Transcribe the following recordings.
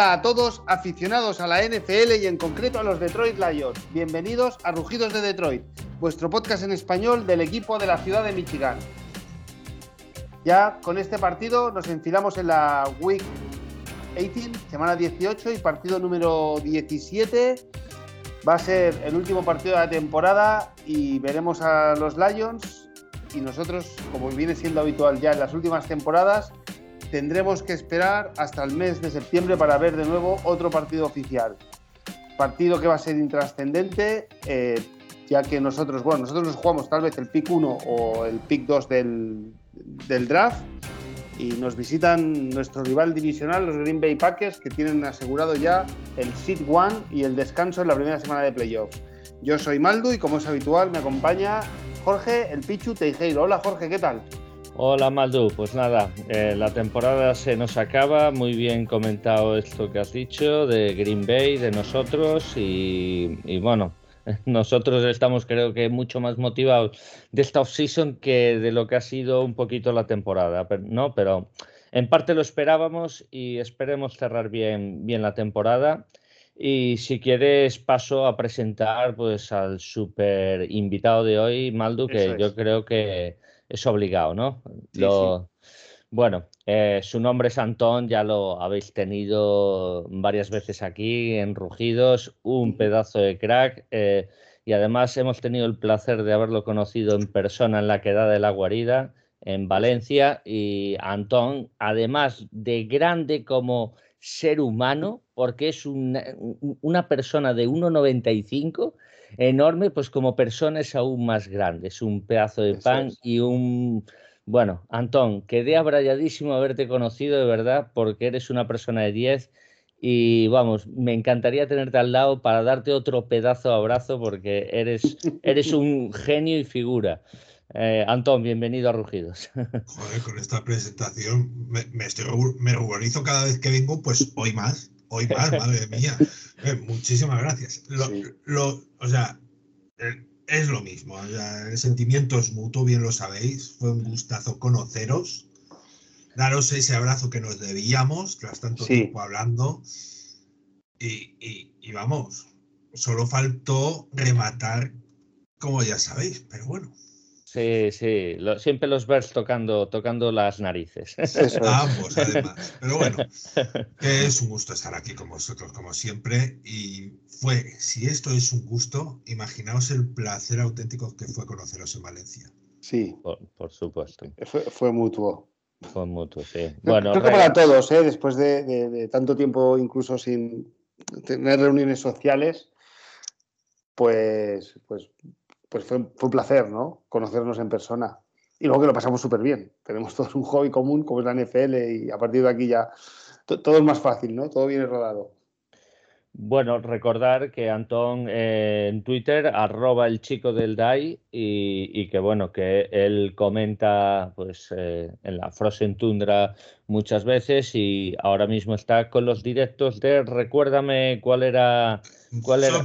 Hola a todos aficionados a la NFL y en concreto a los Detroit Lions. Bienvenidos a Rugidos de Detroit, vuestro podcast en español del equipo de la ciudad de Michigan. Ya con este partido nos enfilamos en la Week 18, semana 18 y partido número 17. Va a ser el último partido de la temporada y veremos a los Lions y nosotros, como viene siendo habitual ya en las últimas temporadas, tendremos que esperar hasta el mes de septiembre para ver de nuevo otro partido oficial. Partido que va a ser intrascendente, eh, ya que nosotros, bueno, nosotros nos jugamos tal vez el pick 1 o el pick 2 del, draft y nos visitan nuestro rival divisional, los Green Bay Packers, que tienen asegurado ya el seed one y el descanso en la primera semana de playoffs. Yo soy Maldu y como es habitual me acompaña Jorge, el Pichu Teijeiro. Hola Jorge, ¿qué tal? Hola Maldu, pues nada, eh, la temporada se nos acaba, muy bien comentado esto que has dicho de Green Bay, de nosotros y, bueno, nosotros estamos creo que mucho más motivados de esta off-season que de lo que ha sido un poquito la temporada, ¿no? Pero en parte lo esperábamos y esperemos cerrar bien, bien la temporada. Y si quieres paso a presentar pues al super invitado de hoy, Maldu, que yo creo que es obligado, ¿no? Bueno, eh, su nombre es Antón, ya lo habéis tenido varias veces aquí en Rugidos, un pedazo de crack. Eh, y además hemos tenido el placer de haberlo conocido en persona en la quedada de la guarida en Valencia. Y Antón, además de grande como ser humano, porque es una, una persona de 1,95 enorme, pues como persona es aún más grande, es un pedazo de pan y un... Bueno, Antón, quedé abrayadísimo haberte conocido de verdad porque eres una persona de 10 y vamos, me encantaría tenerte al lado para darte otro pedazo de abrazo porque eres, eres un genio y figura. Eh, Antón, bienvenido a Rugidos. Joder, con esta presentación me, me, estoy, me organizo cada vez que vengo, pues hoy más. Hoy más, madre mía. Eh, muchísimas gracias. Lo, o sea, eh, es lo mismo. el sentimiento es mutuo, bien lo sabéis. Fue un gustazo conoceros. Daros ese abrazo que nos debíamos, tras tanto tiempo hablando. Y, y, vamos, solo faltó rematar, como ya sabéis, pero bueno. Sí, sí, siempre los ves tocando, tocando las narices. Ambos, además. Pero bueno, es un gusto estar aquí con vosotros, como siempre. Y fue, si esto es un gusto, imaginaos el placer auténtico que fue conoceros en Valencia. Sí. Por, supuesto. Fue, mutuo. Fue mutuo, sí. Bueno, creo que para todos, ¿eh? después de tanto tiempo incluso sin tener reuniones sociales, pues, pues pues fue, un placer, ¿no? Conocernos en persona. Y luego que lo pasamos súper bien. Tenemos todos un hobby común como es la NFL y a partir de aquí ya todo es más fácil, ¿no? Todo viene rodado. Bueno, recordar que Antón eh, en Twitter, arroba el chico del DAI, y, que bueno, que él comenta pues eh, en la Frozen Tundra muchas veces y ahora mismo está con los directos de recuérdame cuál era cuál era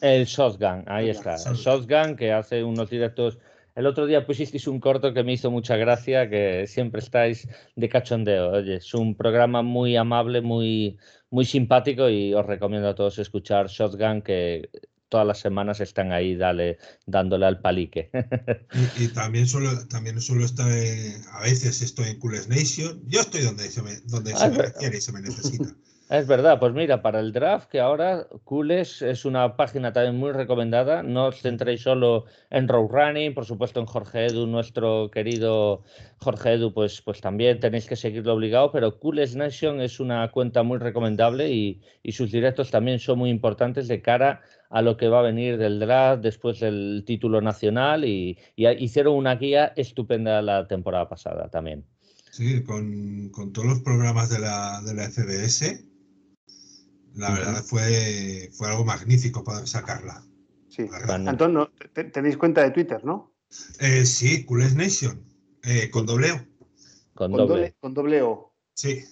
el Shotgun, ahí está. El Shotgun que hace unos directos. El otro día pusisteis un corto que me hizo mucha gracia, que siempre estáis de cachondeo. Oye, es un programa muy amable, muy, muy simpático y os recomiendo a todos escuchar Shotgun, que todas las semanas están ahí dale, dándole al palique. y, también solo también solo está a veces estoy en Coolest Nation. Yo estoy donde se me, donde ah, se me requiere y se me necesita. Es verdad, pues mira, para el draft, que ahora Cooles es una página también muy recomendada, no os centréis solo en Road Running, por supuesto en Jorge Edu, nuestro querido Jorge Edu, pues, pues también tenéis que seguirlo obligado, pero Cooles Nation es una cuenta muy recomendable y, sus directos también son muy importantes de cara a lo que va a venir del draft después del título nacional y, hicieron una guía estupenda la temporada pasada también. Sí, con, todos los programas de la, de la FBS la verdad fue, fue algo magnífico poder sacarla. Sí. Antón, tenéis cuenta de Twitter, ¿no? Eh, sí, Culés Nation, eh, con dobleo. Con, doble. Con dobleo. Sí.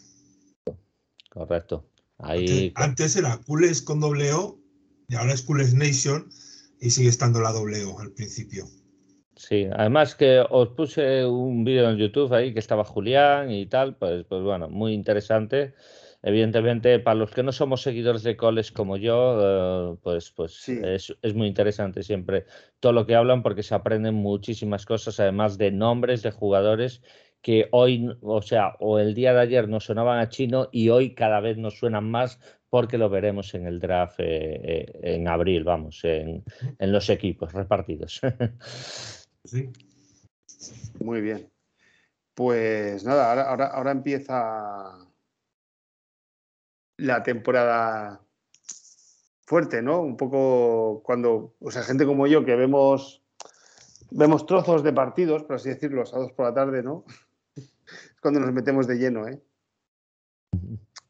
Correcto. Ahí... Antes, era Culés con dobleo y ahora es Culés Nation y sigue estando la dobleo al principio. Sí, además que os puse un vídeo en YouTube ahí que estaba Julián y tal, pues, pues bueno, muy interesante. Evidentemente, para los que no somos seguidores de coles como yo, eh, pues, pues es, es, muy interesante siempre todo lo que hablan porque se aprenden muchísimas cosas, además de nombres de jugadores que hoy, o sea, o el día de ayer nos sonaban a chino y hoy cada vez nos suenan más porque lo veremos en el draft eh, eh, en abril, vamos, en, en, los equipos repartidos. Sí. Muy bien. Pues nada, ahora, ahora, ahora empieza la temporada fuerte, ¿no? Un poco cuando, o sea, gente como yo que vemos, vemos trozos de partidos, por así decirlo, a dos por la tarde, ¿no? es cuando nos metemos de lleno, ¿eh?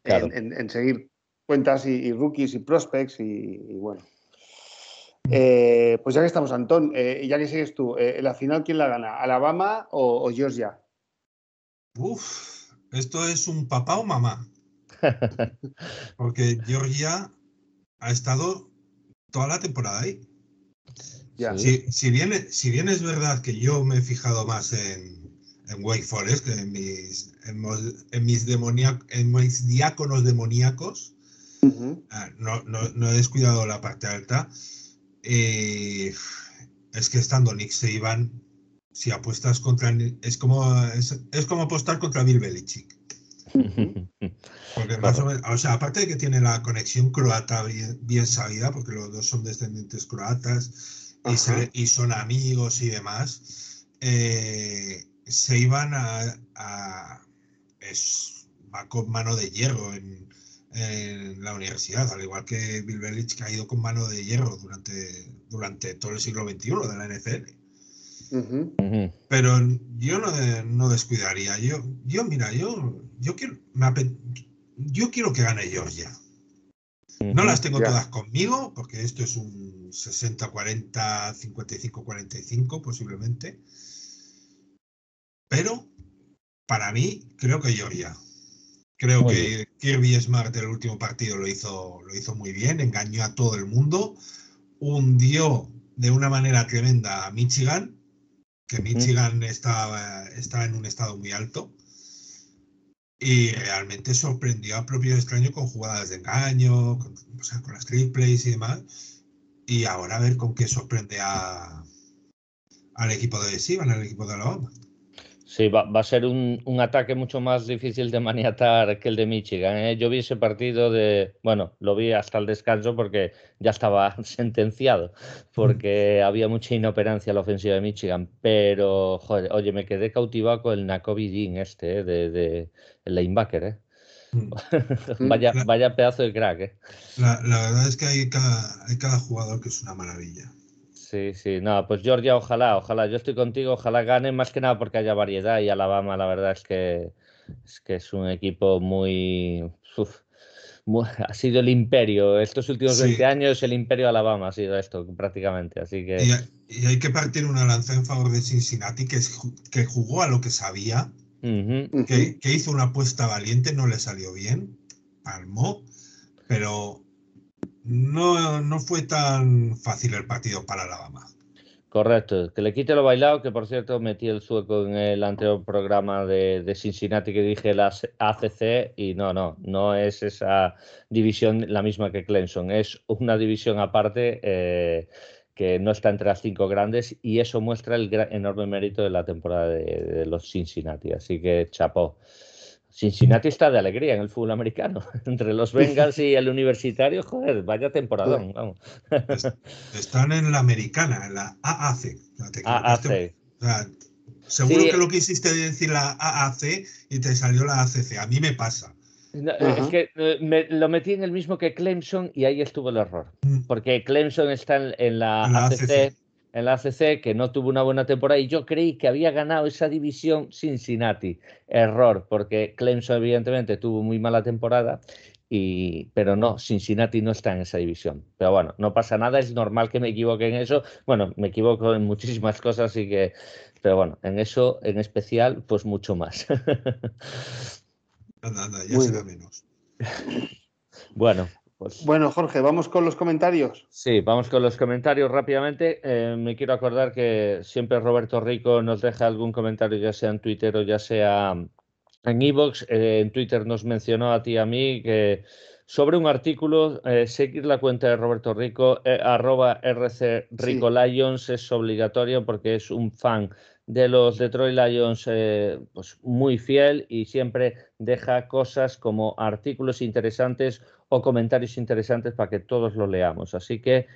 En, seguir cuentas y, rookies y prospects y, bueno. Eh, pues ya que estamos, Antón, eh, ya que sigues tú, eh, ¿la final quién la gana? ¿Alabama o, o Georgia? Uf, esto es un papá o mamá. Porque Georgia ha estado toda la temporada ahí. Si, bien, si bien es verdad que yo me he fijado más en, en Wake Forest que en mis, en, mis, en mis diáconos demoníacos, ah, no, no, no, he descuidado la parte alta. Eh, es que estando Nick Saban, si apuestas contra. Es como, es, es como apostar contra Bill Belichick. Porque más o menos, o sea, aparte de que tiene la conexión croata bien, sabida, porque los dos son descendientes croatas y, son amigos y demás, eh, se iban a, es, va con mano de hierro en, la universidad, al igual que Bill Belichick ha ido con mano de hierro durante, durante todo el siglo XXI de la NFL. Pero yo no, no, descuidaría. Yo, yo, mira, yo, yo quiero, yo quiero que gane Georgia. No las tengo todas conmigo, porque esto es un 60-40, 55-45 posiblemente. Pero para mí, creo que Georgia. Creo que Kirby Smart el último partido lo hizo, lo hizo muy bien, engañó a todo el mundo, hundió de una manera tremenda a Michigan que Michigan estaba, estaba en un estado muy alto y realmente sorprendió a propio extraño con jugadas de engaño, con, o sea, con las triples y demás. Y ahora a ver con qué sorprende a, al equipo de Sivan, al equipo de Alabama. Sí, va, a ser un, ataque mucho más difícil de maniatar que el de Michigan. ¿eh? Yo vi ese partido de, bueno, lo vi hasta el descanso porque ya estaba sentenciado, porque había mucha inoperancia en la ofensiva de Michigan. Pero, joder, oye, me quedé cautivado con el Nakobe Dean este, ¿eh? de, de, el linebacker, ¿eh? Mm. vaya, vaya pedazo de crack, ¿eh? La, verdad es que hay hay cada jugador que es una maravilla. Sí, sí, no, pues Georgia, ojalá, ojalá, yo estoy contigo, ojalá gane más que nada porque haya variedad y Alabama, la verdad es que es, que es un equipo muy, ha sido el imperio, estos últimos 20 años el imperio de Alabama ha sido esto prácticamente, así que... Y, hay que partir una lanza en favor de Cincinnati que, es, que jugó a lo que sabía, que, que hizo una apuesta valiente, no le salió bien, palmó, pero no, no fue tan fácil el partido para Alabama. Correcto, que le quite lo bailado, que por cierto metí el sueco en el anterior programa de, Cincinnati que dije la ACC y no, no, no es esa división la misma que Clemson, es una división aparte eh, que no está entre las cinco grandes y eso muestra el enorme mérito de la temporada de, de los Cincinnati, así que chapó. Cincinnati está de alegría en el fútbol americano. Entre los Bengals y el universitario, joder, vaya temporadón. Vamos. Están en la americana, en la AAC. AAC. seguro que lo quisiste decir la AAC y te salió la ACC. A mí me pasa. es que eh, me, lo metí en el mismo que Clemson y ahí estuvo el error. Mm. Porque Clemson está en, la, ACC en la ACC, que no tuvo una buena temporada, y yo creí que había ganado esa división Cincinnati. Error, porque Clemson evidentemente tuvo muy mala temporada, y, pero no, Cincinnati no está en esa división. Pero bueno, no pasa nada, es normal que me equivoque en eso. Bueno, me equivoco en muchísimas cosas, así que, pero bueno, en eso en especial, pues mucho más. Anda, ya será menos. Bueno, pues bueno, Jorge, vamos con los comentarios. Sí, vamos con los comentarios rápidamente. Eh, me quiero acordar que siempre Roberto Rico nos deja algún comentario, ya sea en Twitter o ya sea en Evox, eh, en Twitter nos mencionó a ti y a mí que sobre un artículo, eh, seguir la cuenta de Roberto Rico, arroba RC Rico Lions es obligatorio porque es un fan de los Detroit Lions pues muy fiel y siempre deja cosas como artículos interesantes o comentarios interesantes para que todos lo leamos. Así que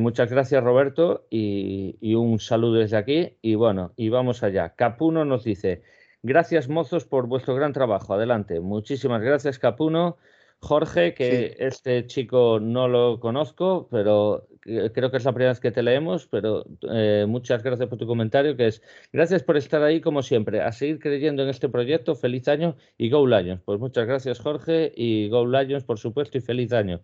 muchas gracias Roberto y, y, un saludo desde aquí y bueno, y vamos allá. Capuno nos dice, Gracias, mozos, por vuestro gran trabajo. Adelante. Muchísimas gracias, Capuno. Jorge, que este chico no lo conozco, pero creo que es la primera vez que te leemos, pero eh, muchas gracias por tu comentario, que es gracias por estar ahí como siempre, a seguir creyendo en este proyecto, feliz año y Go Lions. Pues muchas gracias Jorge y Go Lions, por supuesto, y feliz año.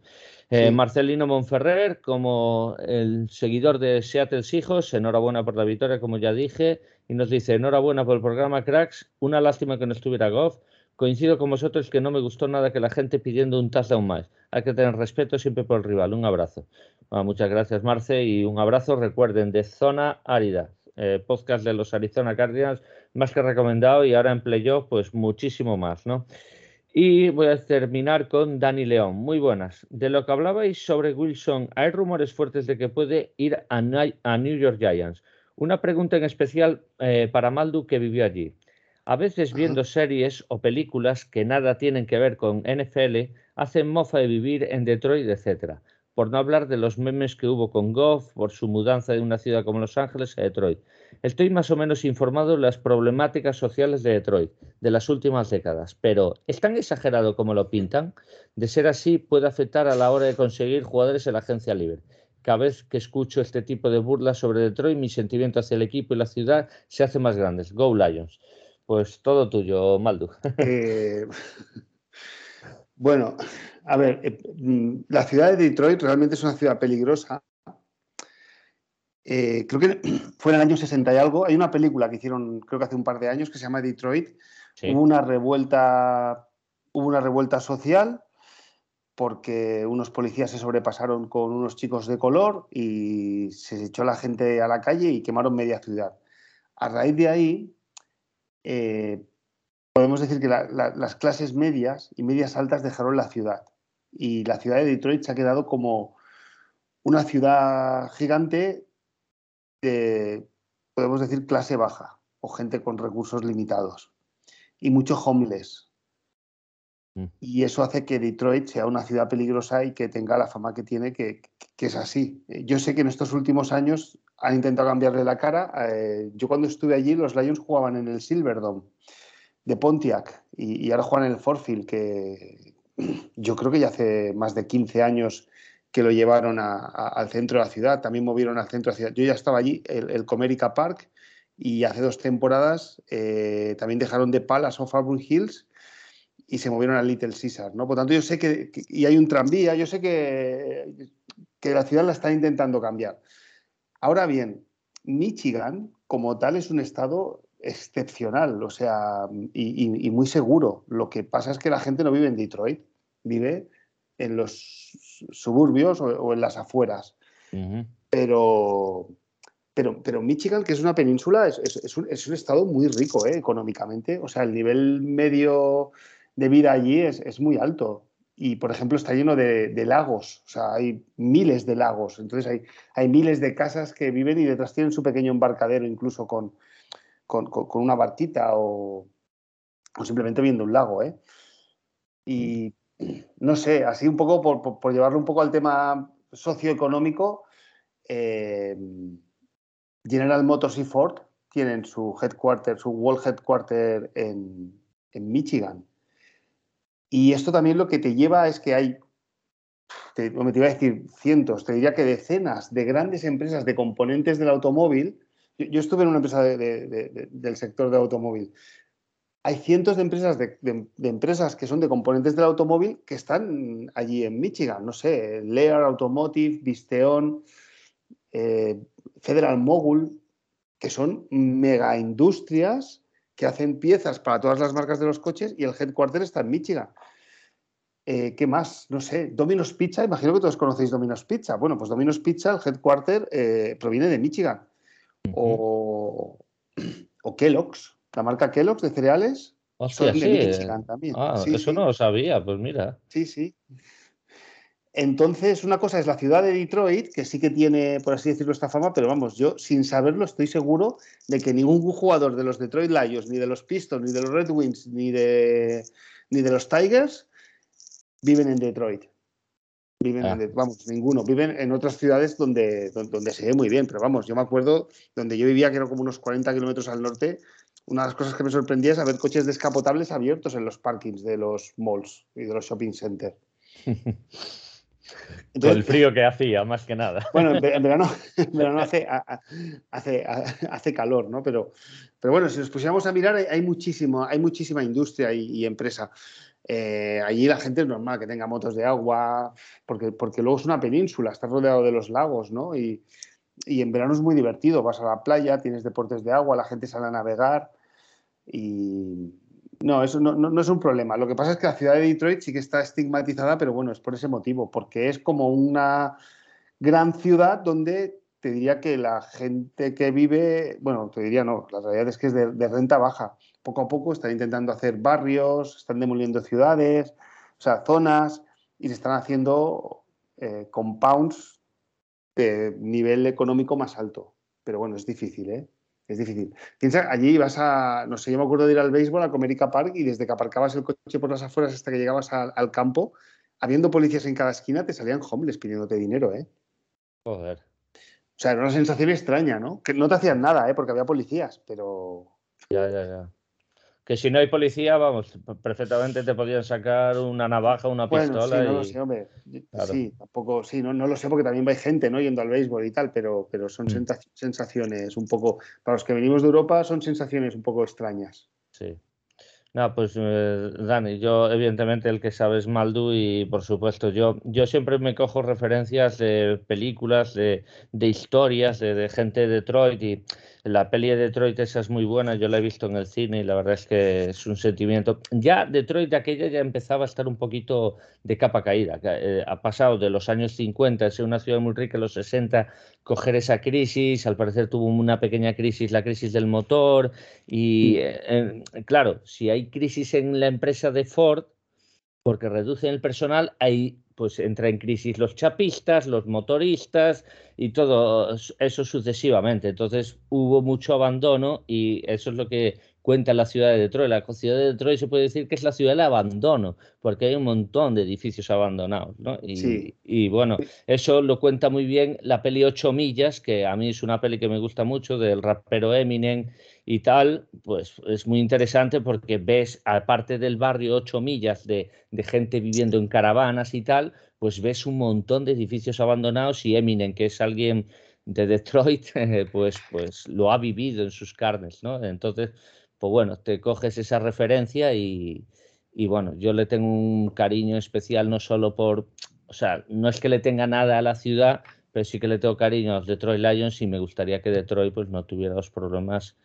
Eh, Marcelino Monferrer, como el seguidor de Seattle Hijos, enhorabuena por la victoria, como ya dije, y nos dice enhorabuena por el programa Cracks, una lástima que no estuviera Goff Coincido con vosotros que no me gustó nada que la gente pidiendo un touchdown más. Hay que tener respeto siempre por el rival. Un abrazo. muchas gracias, Marce, y un abrazo. Recuerden, de Zona Árida, eh, podcast de los Arizona Cardinals, más que recomendado, y ahora en playoff, pues muchísimo más, ¿no? Y voy a terminar con Dani León. Muy buenas. De lo que hablabais sobre Wilson, hay rumores fuertes de que puede ir a, New York Giants. Una pregunta en especial eh, para Maldu, que vivió allí. A veces viendo series o películas que nada tienen que ver con NFL, hacen mofa de vivir en Detroit, etc. Por no hablar de los memes que hubo con Goff por su mudanza de una ciudad como Los Ángeles a Detroit. Estoy más o menos informado de las problemáticas sociales de Detroit de las últimas décadas, pero ¿es tan exagerado como lo pintan? De ser así, puede afectar a la hora de conseguir jugadores en la agencia libre. Cada vez que escucho este tipo de burlas sobre Detroit, mi sentimiento hacia el equipo y la ciudad se hace más grandes. Go Lions. Pues todo tuyo, Maldu. Eh, bueno, a ver, eh, mm, la ciudad de Detroit realmente es una ciudad peligrosa. Eh, creo que fue en el año 60 y algo. Hay una película que hicieron, creo que hace un par de años, que se llama Detroit. Hubo una revuelta, hubo una revuelta social porque unos policías se sobrepasaron con unos chicos de color y se echó la gente a la calle y quemaron media ciudad. A raíz de ahí, eh, podemos decir que las clases medias y medias altas dejaron la ciudad. Y la ciudad de Detroit se ha quedado como una ciudad gigante de, podemos decir, clase baja o gente con recursos limitados. Y mucho homeless. Mm. Y eso hace que Detroit sea una ciudad peligrosa y que tenga la fama que tiene, que, que es así. Yo sé que en estos últimos años han intentado cambiarle la cara. Eh, yo cuando estuve allí, los Lions jugaban en el Silverdome de Pontiac y, ahora juegan en el Forfield, que yo creo que ya hace más de 15 años que lo llevaron al centro de la ciudad, también movieron al centro de la ciudad. Yo ya estaba allí, el, Comerica Park, y hace dos temporadas eh, también dejaron de Palace of Auburn Hills y se movieron al Little Caesar, ¿no? Por tanto, yo sé que, y hay un tranvía, yo sé que, que la ciudad la están intentando cambiar. Ahora bien, Michigan como tal es un estado excepcional, o sea, y, muy seguro. Lo que pasa es que la gente no vive en Detroit, vive en los suburbios o, en las afueras. pero, pero, pero Michigan, que es una península, es, un, estado muy rico ¿eh? económicamente. O sea, el nivel medio de vida allí es, muy alto y, por ejemplo, está lleno de, lagos, o sea, hay miles de lagos, entonces hay, hay, miles de casas que viven y detrás tienen su pequeño embarcadero, incluso con, con, una barquita o, simplemente viendo un lago, ¿eh? Y no sé, así un poco por, por, llevarlo un poco al tema socioeconómico, eh, General Motors y Ford tienen su headquarter, su World Headquarter en, en Michigan. Y esto también lo que te lleva es que hay, te, me te iba a decir cientos, te diría que decenas de grandes empresas de componentes del automóvil. Yo, estuve en una empresa del sector del automóvil. Hay cientos de empresas, de, empresas que son de componentes del automóvil que están allí en Michigan. No sé, Lear Automotive, Visteon, eh, Federal Mogul, que son mega industrias que hacen piezas para todas las marcas de los coches y el headquarter está en Michigan. Eh, ¿Qué más? No sé. Domino's Pizza, imagino que todos conocéis Domino's Pizza. Bueno, pues Domino's Pizza, el headquarter, eh, proviene de Michigan. o, Kellogg's, la marca Kellogg's de cereales. Hostia, sí. también. Ah, eso no lo sabía, pues mira. Sí, sí. Entonces, una cosa es la ciudad de Detroit, que sí que tiene, por así decirlo, esta fama, pero vamos, yo sin saberlo estoy seguro de que ningún jugador de los Detroit Lions, ni de los Pistons, ni de los Red Wings, ni de, ni de los Tigers viven en Detroit. Viven en, ah. vamos, ninguno. Viven en otras ciudades donde, donde, se ve muy bien, pero vamos, yo me acuerdo donde yo vivía, que era como unos 40 kilómetros al norte, una de las cosas que me sorprendía es ver coches descapotables abiertos en los parkings de los malls y de los shopping centers. Con el frío que hacía, más que nada. Bueno, en verano, hace, hace, hace, calor, ¿no? Pero, pero bueno, si nos pusiéramos a mirar, hay, muchísimo, hay muchísima industria y, empresa. Eh, allí la gente es normal que tenga motos de agua, porque, porque luego es una península, está rodeado de los lagos, ¿no? Y, en verano es muy divertido, vas a la playa, tienes deportes de agua, la gente sale a navegar y, no, eso no, es un problema. Lo que pasa es que la ciudad de Detroit sí que está estigmatizada, pero bueno, es por ese motivo, porque es como una gran ciudad donde te diría que la gente que vive, bueno, te diría no, la realidad es que es de, renta baja. Poco a poco están intentando hacer barrios, están demoliendo ciudades, o sea, zonas, y se están haciendo eh, compounds de nivel económico más alto. Pero bueno, es difícil, ¿eh? Es difícil. Piensa, allí vas a, no sé, yo me acuerdo de ir al béisbol a Comerica Park y desde que aparcabas el coche por las afueras hasta que llegabas al, campo, habiendo policías en cada esquina, te salían homeless pidiéndote dinero, ¿eh? Joder. O sea, era una sensación extraña, ¿no? Que no te hacían nada, ¿eh? Porque había policías, pero... Ya, ya, ya que si no hay policía, vamos, perfectamente te podían sacar una navaja, una pistola. Sí, no lo sé, hombre. Sí, tampoco, sí, no, no, lo sé porque también hay gente, ¿no? Yendo al béisbol y tal, pero, pero son mm. sensaciones un poco, para los que venimos de Europa, son sensaciones un poco extrañas. Sí. No, pues eh, Dani, yo evidentemente el que sabe es Maldu y por supuesto yo, yo siempre me cojo referencias de películas, de, de historias, de, de, gente de Detroit y la peli de Detroit esa es muy buena, yo la he visto en el cine y la verdad es que es un sentimiento. Ya Detroit de aquella ya empezaba a estar un poquito de capa caída. Eh, ha pasado de los años 50, ser una ciudad muy rica, en los 60, coger esa crisis, al parecer tuvo una pequeña crisis, la crisis del motor y eh, claro, si hay crisis en la empresa de Ford, porque reducen el personal, hay pues entra en crisis los chapistas, los motoristas y todo eso sucesivamente. Entonces hubo mucho abandono y eso es lo que cuenta la ciudad de Detroit. La ciudad de Detroit se puede decir que es la ciudad del abandono, porque hay un montón de edificios abandonados. ¿no? Y, y, bueno, eso lo cuenta muy bien la peli 8 millas, que a mí es una peli que me gusta mucho, del rapero Eminem y tal, pues es muy interesante porque ves, aparte del barrio 8 millas de, de gente viviendo en caravanas y tal, pues ves un montón de edificios abandonados y Eminem, que es alguien de Detroit, pues, pues lo ha vivido en sus carnes, ¿no? Entonces, pues bueno, te coges esa referencia y, y bueno, yo le tengo un cariño especial no solo por, o sea, no es que le tenga nada a la ciudad, pero sí que le tengo cariño a los Detroit Lions y me gustaría que Detroit pues no tuviera los problemas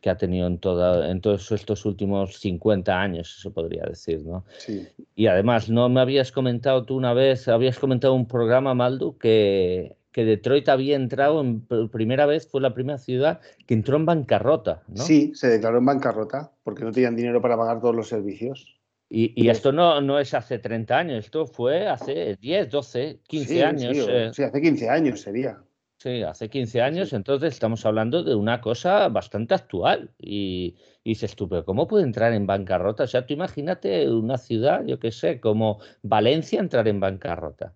que ha tenido en, toda, en todos estos últimos 50 años, se podría decir, ¿no? Sí. Y además, ¿no me habías comentado tú una vez, habías comentado un programa, Maldu, que, que Detroit había entrado, en primera vez, fue la primera ciudad que entró en bancarrota, ¿no? Sí, se declaró en bancarrota porque no tenían dinero para pagar todos los servicios. Y, y esto no, no es hace 30 años, esto fue hace 10, 12, 15 años. Sí, eh. sí, hace 15 años sería. Sí, hace 15 años, entonces estamos hablando de una cosa bastante actual. Y, y dices tú, pero ¿cómo puede entrar en bancarrota? O sea, tú imagínate una ciudad, yo qué sé, como Valencia entrar en bancarrota.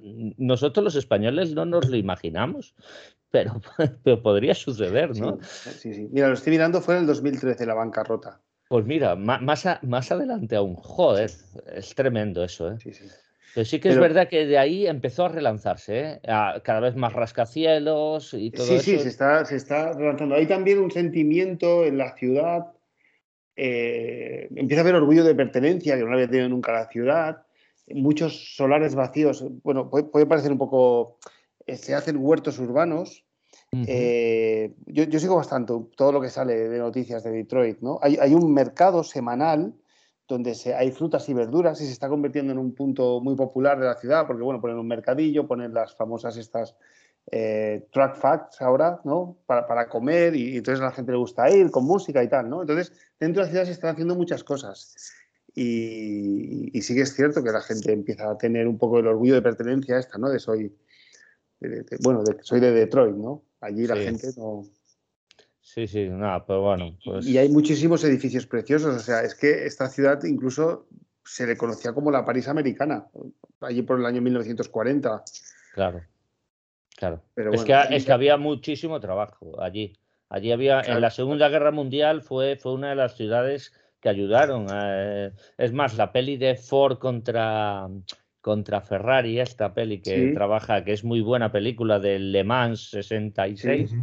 Nosotros los españoles no nos lo imaginamos, pero, pero podría suceder, ¿no? Sí, sí, Mira, lo estoy mirando, fue en el 2013 la bancarrota. Pues mira, más, más adelante aún, joder, es tremendo eso, ¿eh? Sí, sí. Pero sí que es verdad que de ahí empezó a relanzarse, ¿eh? cada vez más rascacielos y todo sí, eso. Sí, se está, se está relanzando. Hay también un sentimiento en la ciudad, eh, empieza a haber orgullo de pertenencia, que no había tenido nunca la ciudad, muchos solares vacíos, bueno, puede, parecer un poco, eh, se hacen huertos urbanos. yo, yo, sigo bastante todo lo que sale de noticias de Detroit, ¿no? Hay, hay un mercado semanal donde se, hay frutas y verduras y se está convirtiendo en un punto muy popular de la ciudad, porque bueno, ponen un mercadillo, ponen las famosas estas eh, track facts ahora, ¿no? Para, comer y, entonces a la gente le gusta ir con música y tal, ¿no? Entonces, dentro de la ciudad se están haciendo muchas cosas. Y, sí que es cierto que la gente empieza a tener un poco el orgullo de pertenencia a esta, ¿no? De soy, bueno, de, soy de Detroit, ¿no? Allí la gente no... Sí, sí, nada, pero bueno. Pues... Y hay muchísimos edificios preciosos, o sea, es que esta ciudad incluso se le conocía como la París americana, allí por el año 1940. Claro, claro. es, que, es que había muchísimo trabajo allí. Allí había, en la Segunda Guerra Mundial fue, fue una de las ciudades que ayudaron. es más, la peli de Ford contra, contra Ferrari, esta peli que trabaja, que es muy buena película de Le Mans 66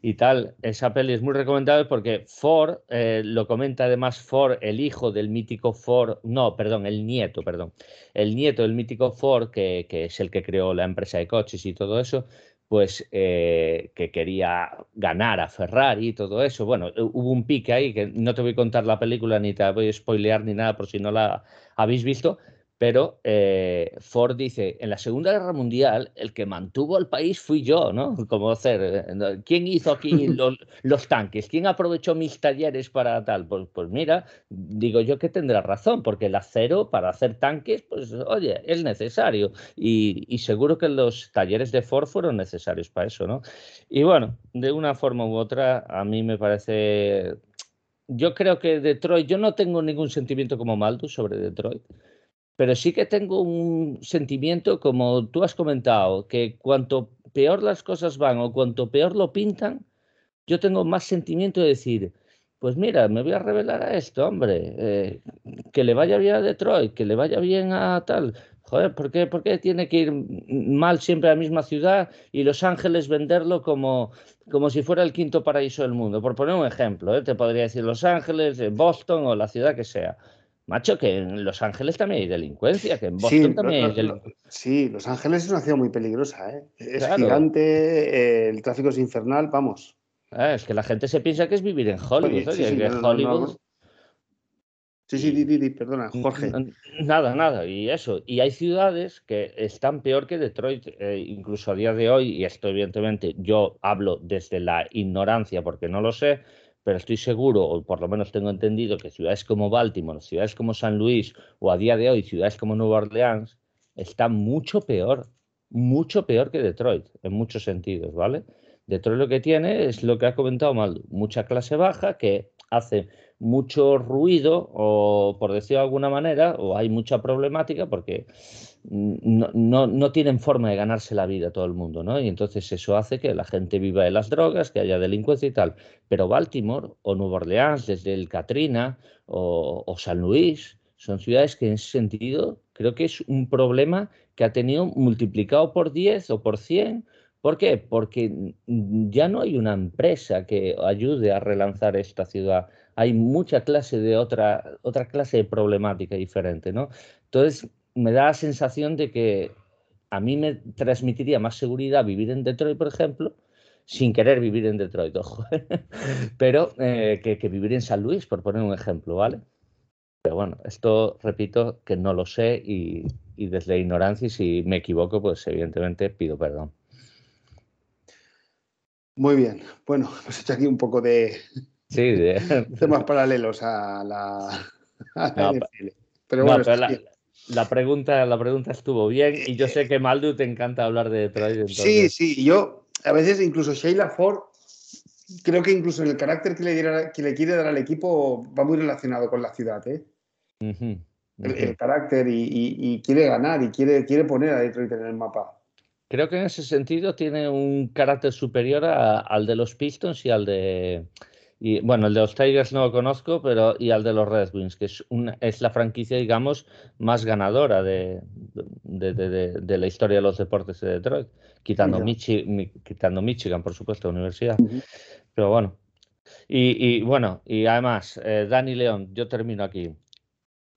y tal. Esa peli es muy recomendable porque Ford, eh, lo comenta además Ford, el hijo del mítico Ford, no, perdón, el nieto, perdón, el nieto del mítico Ford, que, es el que creó la empresa de coches y todo eso, pues eh, que quería ganar a Ferrari y todo eso. Bueno, hubo un pique ahí, que no te voy a contar la película ni te voy a spoilear ni nada por si no la habéis visto, pero eh, Ford dice, en la Segunda Guerra Mundial el que mantuvo al país fui yo, ¿no? Como hacer, eh, ¿quién hizo aquí los, tanques? ¿Quién aprovechó mis talleres para tal? Pues, pues, mira, digo yo que tendrá razón, porque el acero para hacer tanques, pues oye, es necesario. Y, y seguro que los talleres de Ford fueron necesarios para eso, ¿no? Y bueno, de una forma u otra, a mí me parece... Yo creo que Detroit, yo no tengo ningún sentimiento como Maldus sobre Detroit pero sí que tengo un sentimiento, como tú has comentado, que cuanto peor las cosas van o cuanto peor lo pintan, yo tengo más sentimiento de decir, pues mira, me voy a revelar a esto, hombre, eh, que le vaya bien a Detroit, que le vaya bien a tal. Joder, ¿por qué, ¿por qué tiene que ir mal siempre a la misma ciudad y Los Ángeles venderlo como, como si fuera el quinto paraíso del mundo? Por poner un ejemplo, ¿eh? te podría decir Los Ángeles, Boston o la ciudad que sea. Macho, que en Los Ángeles también hay delincuencia, que en Boston también hay delincuencia. Sí, Los Ángeles es una ciudad muy peligrosa, ¿eh? Es gigante, el tráfico es infernal, vamos. Ah, es que la gente se piensa que es vivir en Hollywood. sí, sí, Hollywood... sí, sí, perdona, Jorge. Nada, nada, y eso. Y hay ciudades que están peor que Detroit, eh, incluso a día de hoy, y esto evidentemente yo hablo desde la ignorancia porque no lo sé, pero estoy seguro, o por lo menos tengo entendido, que ciudades como Baltimore, ciudades como San Luis, o a día de hoy ciudades como Nueva Orleans, están mucho peor, mucho peor que Detroit, en muchos sentidos, ¿vale? Detroit lo que tiene es lo que ha comentado Maldo, mucha clase baja que hace mucho ruido, o por decirlo de alguna manera, o hay mucha problemática porque no, no, no, tienen forma de ganarse la vida todo el mundo, ¿no? Y entonces eso hace que la gente viva de las drogas, que haya delincuencia y tal. Pero Baltimore o Nueva Orleans, desde el Katrina o, o San Luis, son ciudades que en ese sentido creo que es un problema que ha tenido multiplicado por 10 o por 100. ¿Por qué? Porque ya no hay una empresa que ayude a relanzar esta ciudad. Hay mucha clase de otra, otra clase de problemática diferente, ¿no? Entonces, me da la sensación de que a mí me transmitiría más seguridad vivir en Detroit, por ejemplo, sin querer vivir en Detroit, ojo, pero eh, que, vivir en San Luis, por poner un ejemplo, ¿vale? Pero bueno, esto repito que no lo sé y, desde la ignorancia y si me equivoco, pues evidentemente pido perdón. Muy bien, bueno, hemos hecho aquí un poco de, sí, temas paralelos a la, Pero bueno, la pregunta, la pregunta estuvo bien y yo sé que Maldu te encanta hablar de Detroit. Sí, sí, yo a veces incluso Sheila Ford, creo que incluso en el carácter que le, que le quiere dar al equipo va muy relacionado con la ciudad, ¿eh? El, carácter y, quiere ganar y quiere, quiere poner a Detroit en el mapa. Creo que en ese sentido tiene un carácter superior al de los Pistons y al de y bueno, el de los Tigers no lo conozco, pero y al de los Red Wings, que es, una, es la franquicia, digamos, más ganadora de, de, la historia de los deportes de Detroit, quitando, quitando Michigan, por supuesto, universidad. Pero bueno. Y, y, bueno, y además, eh, Dani León, yo termino aquí.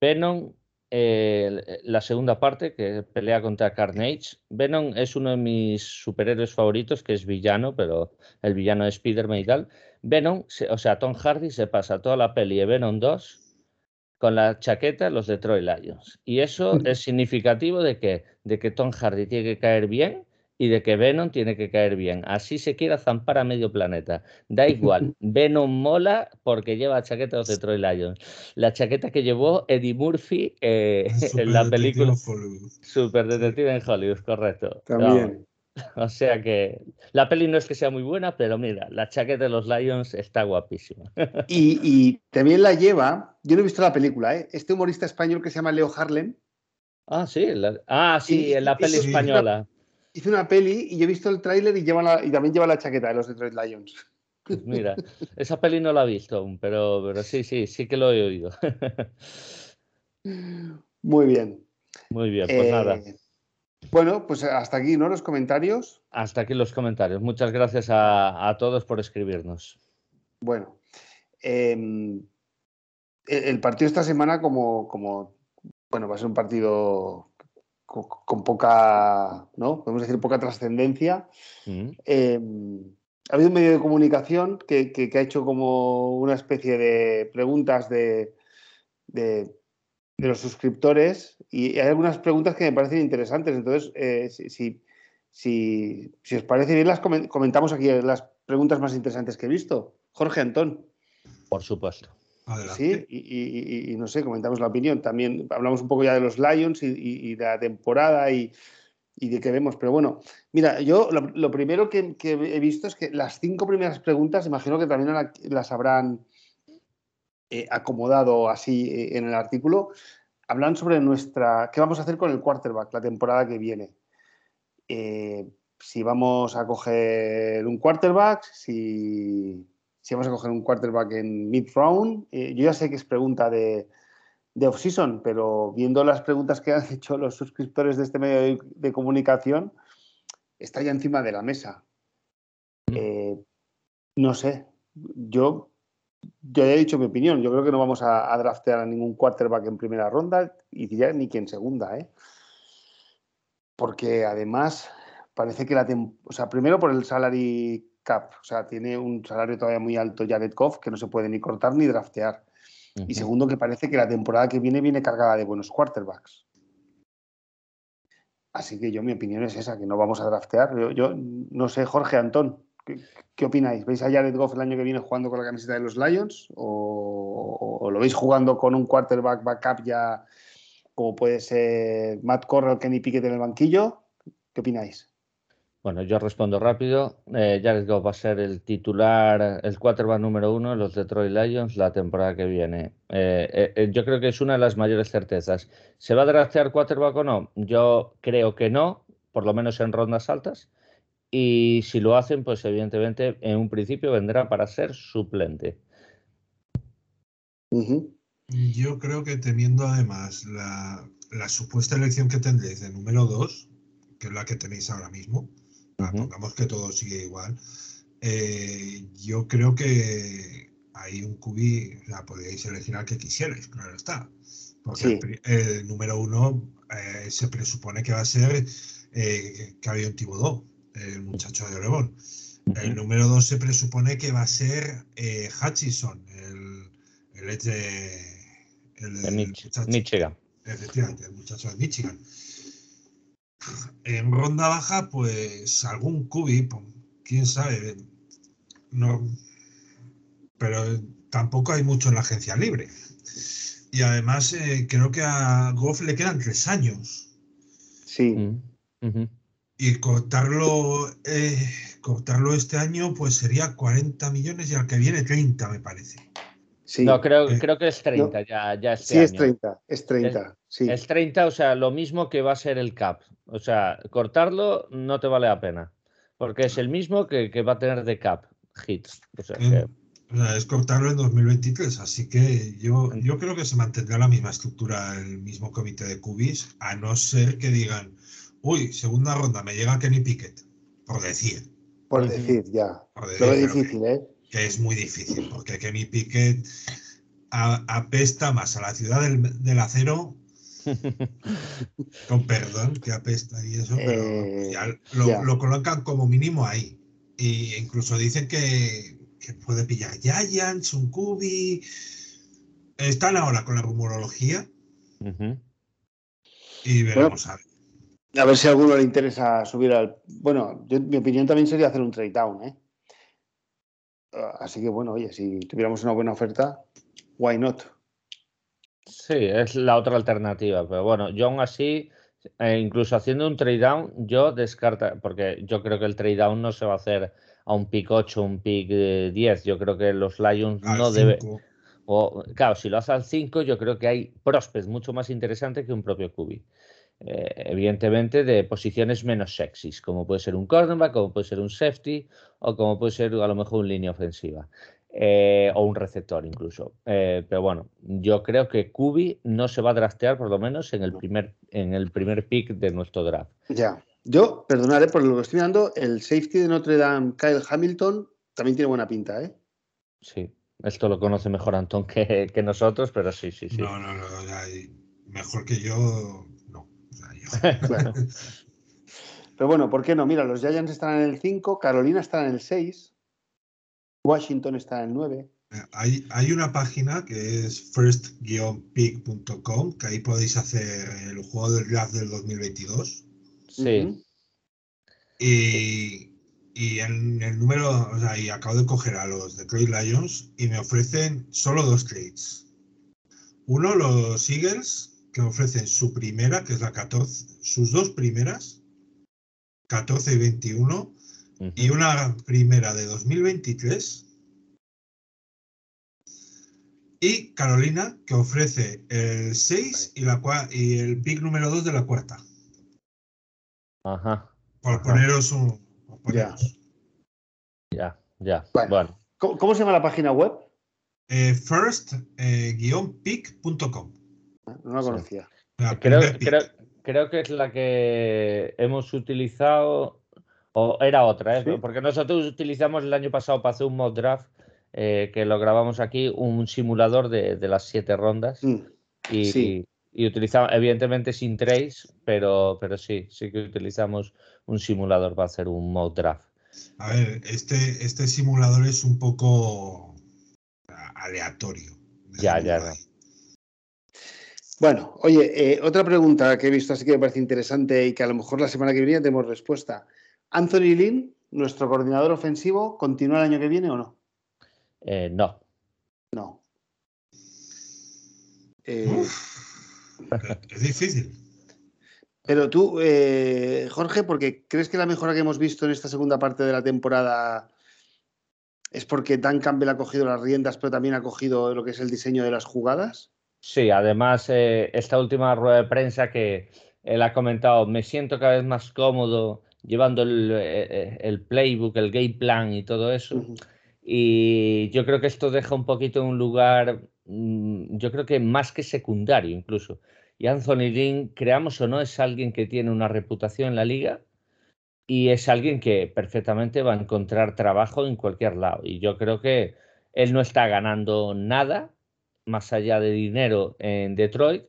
Venom, eh, la segunda parte, que pelea contra Carnage. Venom es uno de mis superhéroes favoritos, que es villano, pero el villano de Spider-Man y tal. Venom, o sea, Tom Hardy se pasa toda la peli de Venom 2 con la chaqueta de los Detroit Lions. Y eso es significativo de que, de que Tom Hardy tiene que caer bien y de que Venom tiene que caer bien. Así se quiera zampar a medio planeta. Da igual. Venom mola porque lleva chaqueta de los Detroit Lions. La chaqueta que llevó Eddie Murphy eh, en la película Super Detective en Hollywood, correcto. También. O sea que la peli no es que sea muy buena, pero mira, la chaqueta de los Lions está guapísima. Y, también la lleva, yo no he visto la película, ¿eh? este humorista español que se llama Leo Harlem. Ah, sí, ah, sí, en la peli española. Hizo una, peli y yo he visto el tráiler y, y también lleva la chaqueta de los Detroit Lions. Pues mira, esa peli no la he visto aún, pero, pero sí, sí, sí que lo he oído. Muy bien. Muy bien, pues nada. Bueno, pues hasta aquí, ¿no? Los comentarios. Hasta aquí los comentarios. Muchas gracias a, todos por escribirnos. Bueno, em, el partido esta semana, como, como, bueno, va a ser un partido con, poca, ¿no? Podemos decir poca trascendencia. Mm. Em, ha habido un medio de comunicación que, ha hecho como una especie de preguntas de de los suscriptores y hay algunas preguntas que me parecen interesantes. Entonces, eh, si, si, si, os parece bien, las comentamos aquí las preguntas más interesantes que he visto. Jorge Antón. Por supuesto. Sí, y, no sé, comentamos la opinión. También hablamos un poco ya de los Lions y, de la temporada y, de qué vemos. Pero bueno, mira, yo lo, primero que, que, he visto es que las cinco primeras preguntas, imagino que también las habrán eh, acomodado así eh, en el artículo, hablan sobre nuestra, qué vamos a hacer con el quarterback la temporada que viene. Eh, si vamos a coger un quarterback, si, si, vamos a coger un quarterback en mid-round. yo ya sé que es pregunta de, de off-season, pero viendo las preguntas que han hecho los suscriptores de este medio de, de comunicación, está ya encima de la mesa. Mm. no sé, yo yo ya he dicho mi opinión. Yo creo que no vamos a, draftear a ningún quarterback en primera ronda y diría ni que en segunda, ¿eh? Porque además parece que la. O sea, primero por el salary cap. O sea, tiene un salario todavía muy alto Jared Goff que no se puede ni cortar ni draftear. Y segundo, que parece que la temporada que viene viene cargada de buenos quarterbacks. Así que yo, mi opinión es esa, que no vamos a draftear. Yo, yo no sé, Jorge Antón. ¿Qué, opináis? ¿Veis a Jared Goff el año que viene jugando con la camiseta de los Lions? ¿O, lo veis jugando con un quarterback backup ya como puede ser Matt Corral, Kenny Pickett en el banquillo? ¿Qué opináis? Bueno, yo respondo rápido. Eh, Jared Goff va a ser el titular, el quarterback número uno de los Detroit Lions la temporada que viene. Eh, eh, yo creo que es una de las mayores certezas. ¿Se va a draftear quarterback o no? Yo creo que no, por lo menos en rondas altas. Y si lo hacen, pues evidentemente en un principio vendrá para ser suplente. Yo creo que teniendo además la, supuesta elección que tendréis de número 2, que es la que tenéis ahora mismo, pongamos que todo sigue igual, eh, yo creo que hay un cubi, la podéis elegir al que quisierais, claro está. Porque el, número 1 eh, se presupone que va a ser eh, que había un Tibodó el muchacho de Oregón. El número 2 se presupone que va a ser eh, Hutchison, el, el, de, el, Michigan. Efectivamente, el muchacho de Michigan. En ronda baja, pues algún cubi, quién sabe. No, pero tampoco hay mucho en la agencia libre. Y además, eh, creo que a Goff le quedan tres años. Sí. Mm, y cortarlo, eh, cortarlo este año, pues sería 40 millones y al que viene 30, me parece. Sí. No, creo, eh, creo que es 30 ya, ya este Sí, es 30, es 30. Es, sí. es 30, o sea, lo mismo que va a ser el CAP. O sea, cortarlo no te vale la pena, porque es el mismo que, que va a tener de CAP, hit. O sea, es cortarlo en 2023, así que yo, yo creo que se mantendrá la misma estructura, el mismo comité de cubis, a no ser que digan, uy, segunda ronda, me llega Kenny Pickett, por decir. Por decir, ya. Lo es difícil, ¿eh? Que es muy difícil, porque Kenny Pickett apesta más a la ciudad del, acero, con perdón, que apesta y eso, pero eh, ya, lo, colocan como mínimo ahí. E incluso dicen que, puede pillar Giants, un Kubi. Están ahora con la rumorología. Y veremos a ver. A ver si a alguno le interesa subir al. Bueno, mi opinión también sería hacer un trade down, ¿eh? Así que bueno, oye, si tuviéramos una buena oferta, why not? Sí, es la otra alternativa, pero bueno, yo aún así, eh, incluso haciendo un trade down, yo descarta, porque yo creo que el trade down no se va a hacer a un pick 8, un pick 10. Yo creo que los Lions no deben. O, claro, si lo hace al 5, yo creo que hay prospects mucho más interesantes que un propio QB. Eh, evidentemente de posiciones menos sexys, como puede ser un cornerback, como puede ser un safety o como puede ser a lo mejor un línea ofensiva eh, o un receptor incluso. Eh, pero bueno, yo creo que Kubi no se va a draftear por lo menos en el primer, en el primer pick de nuestro draft. Ya, yo, perdonaré por lo que estoy mirando, el safety de Notre Dame, Kyle Hamilton, también tiene buena pinta, ¿eh? Sí, esto lo conoce mejor Antón que, que nosotros, pero sí, sí, sí. No, no, no, mejor que yo Pero bueno, ¿por qué no? Mira, los Giants están en el 5, Carolina está en el 6, Washington está en el 9. Eh, hay, hay una página que es first-pick.com, que ahí podéis hacer el juego del draft del 2022. Sí. Y, y en el número, o sea, y acabo de coger a los Detroit Lions y me ofrecen solo dos trades. Uno, los Eagles, que ofrecen su primera, que es la 14, sus dos primeras, 14 y 21, y una primera de 2023. Y Carolina, que ofrece el 6 y, la, y el pick número 2 de la cuarta. Ajá. Por poneros un. Ya, ya. Bueno. ¿Cómo, se llama la página web? Eh, first-pick.com. No la conocía. Creo, creo, que es la que hemos utilizado, o era otra, ¿eh? porque nosotros utilizamos el año pasado para hacer un mod draft, eh, que lo grabamos aquí, un simulador de, las siete rondas. Mm. Y, y, utilizamos, evidentemente sin trace, pero, pero sí, sí que utilizamos un simulador para hacer un mod draft. A ver, este, este simulador es un poco aleatorio. Ya, ya, ya. Bueno, oye, eh, otra pregunta que he visto así que me parece interesante y que a lo mejor la semana que viene tenemos respuesta. ¿Anthony Lynn, nuestro coordinador ofensivo, continúa el año que viene o no? Eh, no. No. Eh, es difícil. Pero tú, Jorge, porque crees que la mejora que hemos visto en esta segunda parte de la temporada es porque Dan Campbell ha cogido las riendas, pero también ha cogido lo que es el diseño de las jugadas? Sí, además, eh, esta última rueda de prensa que él ha comentado, me siento cada vez más cómodo llevando el, eh, eh, playbook, el game plan y todo eso. Y yo creo que esto deja un poquito en un lugar, mm, yo creo que más que secundario incluso. Y Anthony Lynn, creamos o no, es alguien que tiene una reputación en la liga y es alguien que perfectamente va a encontrar trabajo en cualquier lado. Y yo creo que él no está ganando nada más allá de dinero en Detroit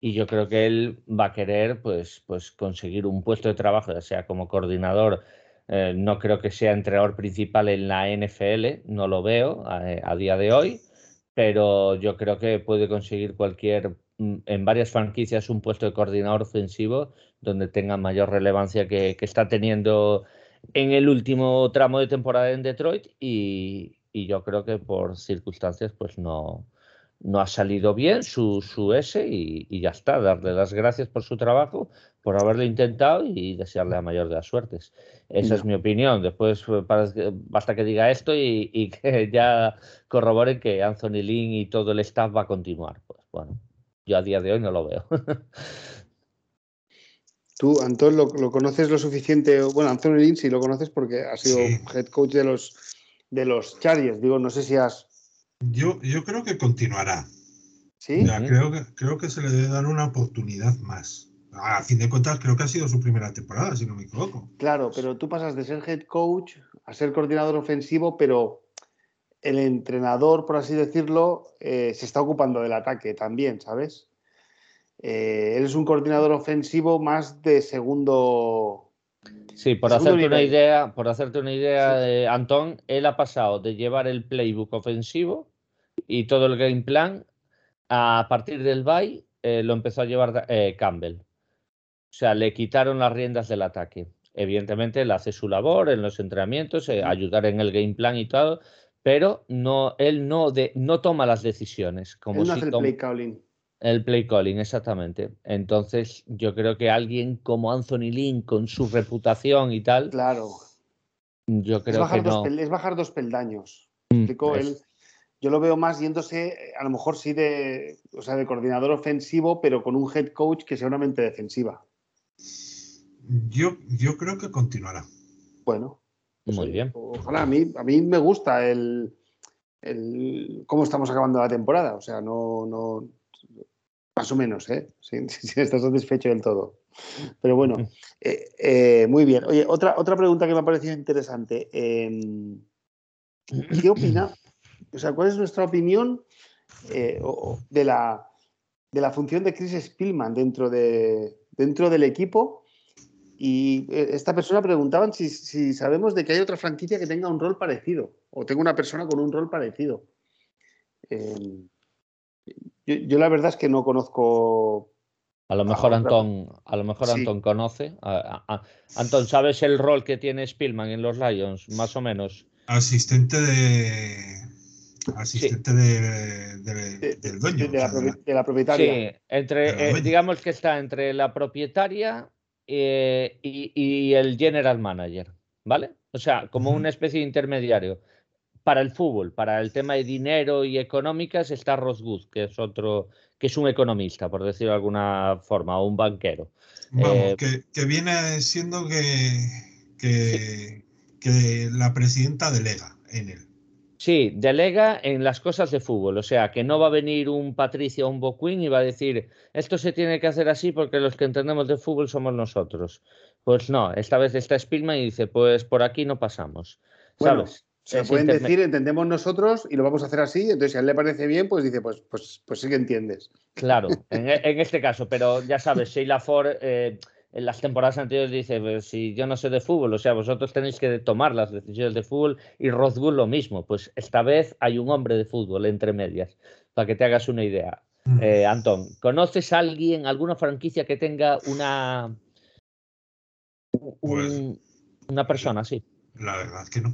y yo creo que él va a querer pues, pues conseguir un puesto de trabajo, ya sea como coordinador, eh, no creo que sea entrenador principal en la NFL, no lo veo a, día de hoy, pero yo creo que puede conseguir cualquier, mm, en varias franquicias, un puesto de coordinador ofensivo donde tenga mayor relevancia que, que está teniendo en el último tramo de temporada en Detroit y, y yo creo que por circunstancias pues no, no ha salido bien su, su S y, ya está. Darle las gracias por su trabajo, por haberlo intentado y desearle la mayor de las suertes. Esa es mi opinión. Después eh, basta que diga esto y, que ya corroboren que Anthony Lynn y todo el staff va a continuar. Pues bueno, yo a día de hoy no lo veo. Tú, Antón, ¿lo, conoces lo suficiente? Bueno, Anthony Lynn sí lo conoces porque ha sido head coach de los, de los Chargers. Digo, no sé si has yo, yo creo que continuará. ¿Sí? creo, que, creo que se le debe dar una oportunidad más. A fin de cuentas, creo que ha sido su primera temporada, si no me equivoco. Claro, pero tú pasas de ser head coach a ser coordinador ofensivo, pero el entrenador, por así decirlo, eh, se está ocupando del ataque también, ¿sabes? Eh, él es un coordinador ofensivo más de segundo. Sí, por hacerte una idea, por hacerte una idea, Antón, él ha pasado de llevar el playbook ofensivo y todo el game plan, a partir del bye eh, lo empezó a llevar eh, Campbell. O sea, le quitaron las riendas del ataque. Evidentemente, él hace su labor en los entrenamientos, eh, ayudar en el game plan y todo, pero no, él no, de, no toma las decisiones. Como él no hace el play calling. El play calling, exactamente. Entonces, yo creo que alguien como Anthony Lynn, con su reputación y tal. Claro. Yo creo que no. Es bajar dos peldaños. Mm, yo lo veo más yéndose, a lo mejor sí de, o sea, de coordinador ofensivo, pero con un head coach que sea una mente defensiva. Yo, yo creo que continuará. Bueno. Pues Muy bien. Ojalá, a mí, a mí me gusta el, el cómo estamos acabando la temporada. O sea, no, no más o menos, ¿eh? Si, estás satisfecho del todo. Pero bueno, eh, eh, muy bien. Oye, otra, otra pregunta que me ha parecido interesante. Em, ¿Qué opina? O sea, ¿cuál es nuestra opinión eh, de, la, de la función de Chris Spielman dentro, de, dentro del equipo? Y esta persona preguntaban si, sabemos de que hay otra franquicia que tenga un rol parecido o tenga una persona con un rol parecido. Em, yo, la verdad es que no conozco. A lo mejor Antón, a lo mejor Antón conoce. Antón, ¿sabes el rol que tiene Spielman en los Lions? Más o menos. Asistente de. Asistente de, del dueño. De, la, propietaria. Sí, entre, eh, digamos que está entre la propietaria eh, y, el general manager, ¿vale? O sea, como una especie de intermediario. Para el fútbol, para el tema de dinero y económicas, está Ross Good, que es otro, que es un economista, por decirlo de alguna forma, o un banquero. Vamos, eh, que, viene siendo que, que la presidenta delega en él. Sí, delega en las cosas de fútbol, o sea, que no va a venir un Patricio o un Boquín y va a decir, esto se tiene que hacer así porque los que entendemos de fútbol somos nosotros. Pues no, esta vez está Spielman y dice, pues por aquí no pasamos. ¿Sabes? Se pueden decir, entendemos nosotros y lo vamos a hacer así, entonces si a él le parece bien, pues dice, pues, pues, pues sí que entiendes. Claro, en, este caso, pero ya sabes, Sheila Ford... Eh, en las temporadas anteriores dice, pues, si yo no sé de fútbol, o sea, vosotros tenéis que tomar las decisiones de fútbol y Rothbull lo mismo. Pues esta vez hay un hombre de fútbol entre medias, para que te hagas una idea. Mm. Eh, Antón, ¿conoces a alguien, alguna franquicia que tenga una, pues, una persona así? La verdad es que no.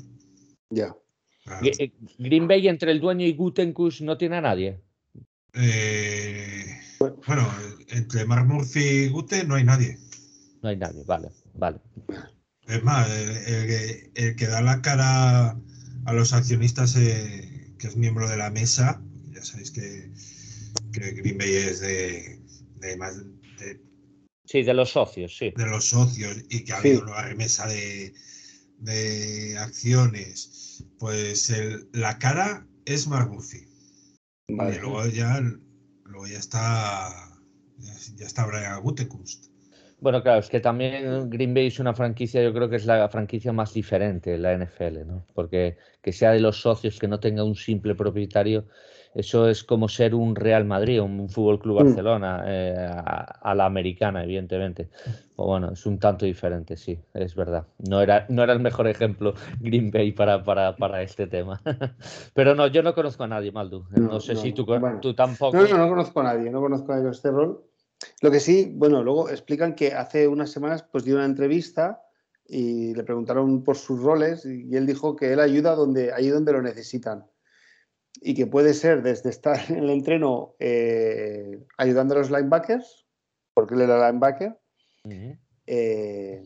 Ya. Eh, Green Bay entre el dueño y Gutenkus no tiene a nadie. Eh, bueno, entre Mark Murphy y Gute no hay nadie. No hay nadie, vale, vale. Es más, el, que da la cara a los accionistas, eh, que es miembro de la mesa, ya sabéis que, Green Bay es de, más de, Sí, de los socios, sí. De los socios y que ha habido una remesa de, acciones. Pues la cara es Mark Murphy. Y luego ya, luego ya está ya, está Brian Gutekunst. Bueno, claro, es que también Green Bay es una franquicia, yo creo que es la franquicia más diferente de la NFL, ¿no? Porque que sea de los socios, que no tenga un simple propietario, eso es como ser un Real Madrid, un Fútbol Club mm. Barcelona, eh, a, la americana, evidentemente. O bueno, es un tanto diferente, sí, es verdad. No era, no era el mejor ejemplo Green Bay para, para, para este tema. Pero no, yo no conozco a nadie, Maldu. No, sé si tú, tú tampoco. No, no, no conozco a nadie, no conozco a nadie este rol. Lo que sí, bueno, luego explican que hace unas semanas pues dio una entrevista y le preguntaron por sus roles y él dijo que él ayuda donde, ahí donde lo necesitan y que puede ser desde estar en el entreno eh, ayudando a los linebackers, porque él era linebacker, eh,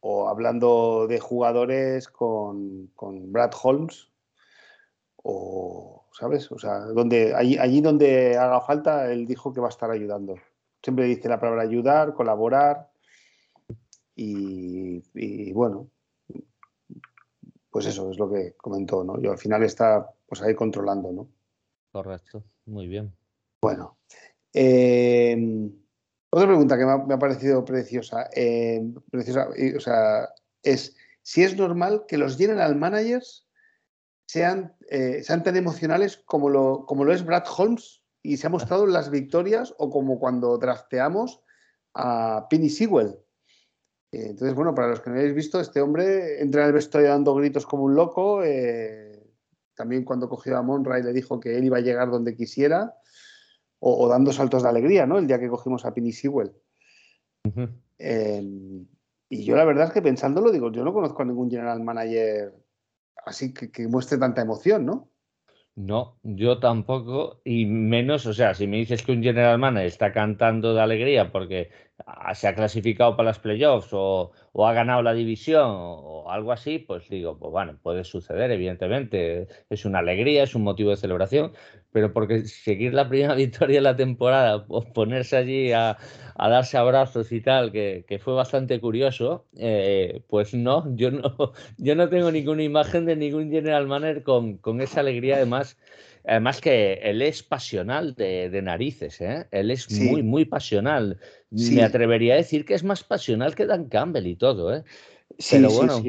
o hablando de jugadores con, con, Brad Holmes, o, ¿sabes? O sea, donde, allí, allí donde haga falta, él dijo que va a estar ayudando siempre dice la palabra ayudar, colaborar y, bueno, pues eso es lo que comentó, ¿no? Yo al final está pues ahí controlando, ¿no? Correcto, muy bien. Bueno, em, otra pregunta que me ha, parecido preciosa, em, preciosa, o sea, es si es normal que los general managers sean, eh, sean tan emocionales como lo, como lo es Brad Holmes y se ha mostrado en las victorias o como cuando drafteamos a Penny Sewell. Eh, entonces, bueno, para los que no habéis visto, este hombre entra en el vestuario dando gritos como un loco. Eh, también cuando cogió a Monray le dijo que él iba a llegar donde quisiera o, dando saltos de alegría, ¿no? El día que cogimos a Penny Sewell. Em, y yo la verdad es que pensándolo, digo, yo no conozco a ningún general manager así que, muestre tanta emoción, ¿no? No, yo tampoco, y menos, o sea, si me dices que un general manager está cantando de alegría porque se ha clasificado para las playoffs o, o ha ganado la división o, algo así, pues digo, pues bueno, puede suceder, evidentemente, es una alegría, es un motivo de celebración, pero porque seguir la primera victoria de la temporada, ponerse allí a, darse abrazos y tal, que, fue bastante curioso, eh, pues no yo, no, yo no tengo ninguna imagen de ningún general manager con, con esa alegría, además. Además que él es pasional de, narices, ¿eh? Él es muy, muy pasional. Me atrevería a decir que es más pasional que Dan Campbell y todo, ¿eh? Sí, pero bueno,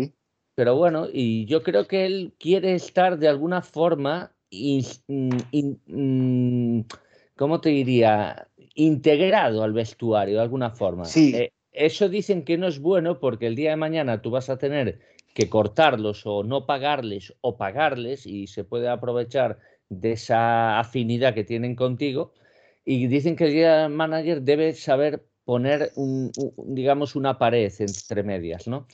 pero bueno, y yo creo que él quiere estar de alguna forma Mm, mm, ¿cómo te diría? Integrado al vestuario de alguna forma. Sí. Eh, eso dicen que no es bueno porque el día de mañana tú vas a tener que cortarlos o no pagarles o pagarles y se puede aprovechar de esa afinidad que tienen contigo. Y dicen que el manager debe saber poner, digamos, una pared entre medias, ¿no?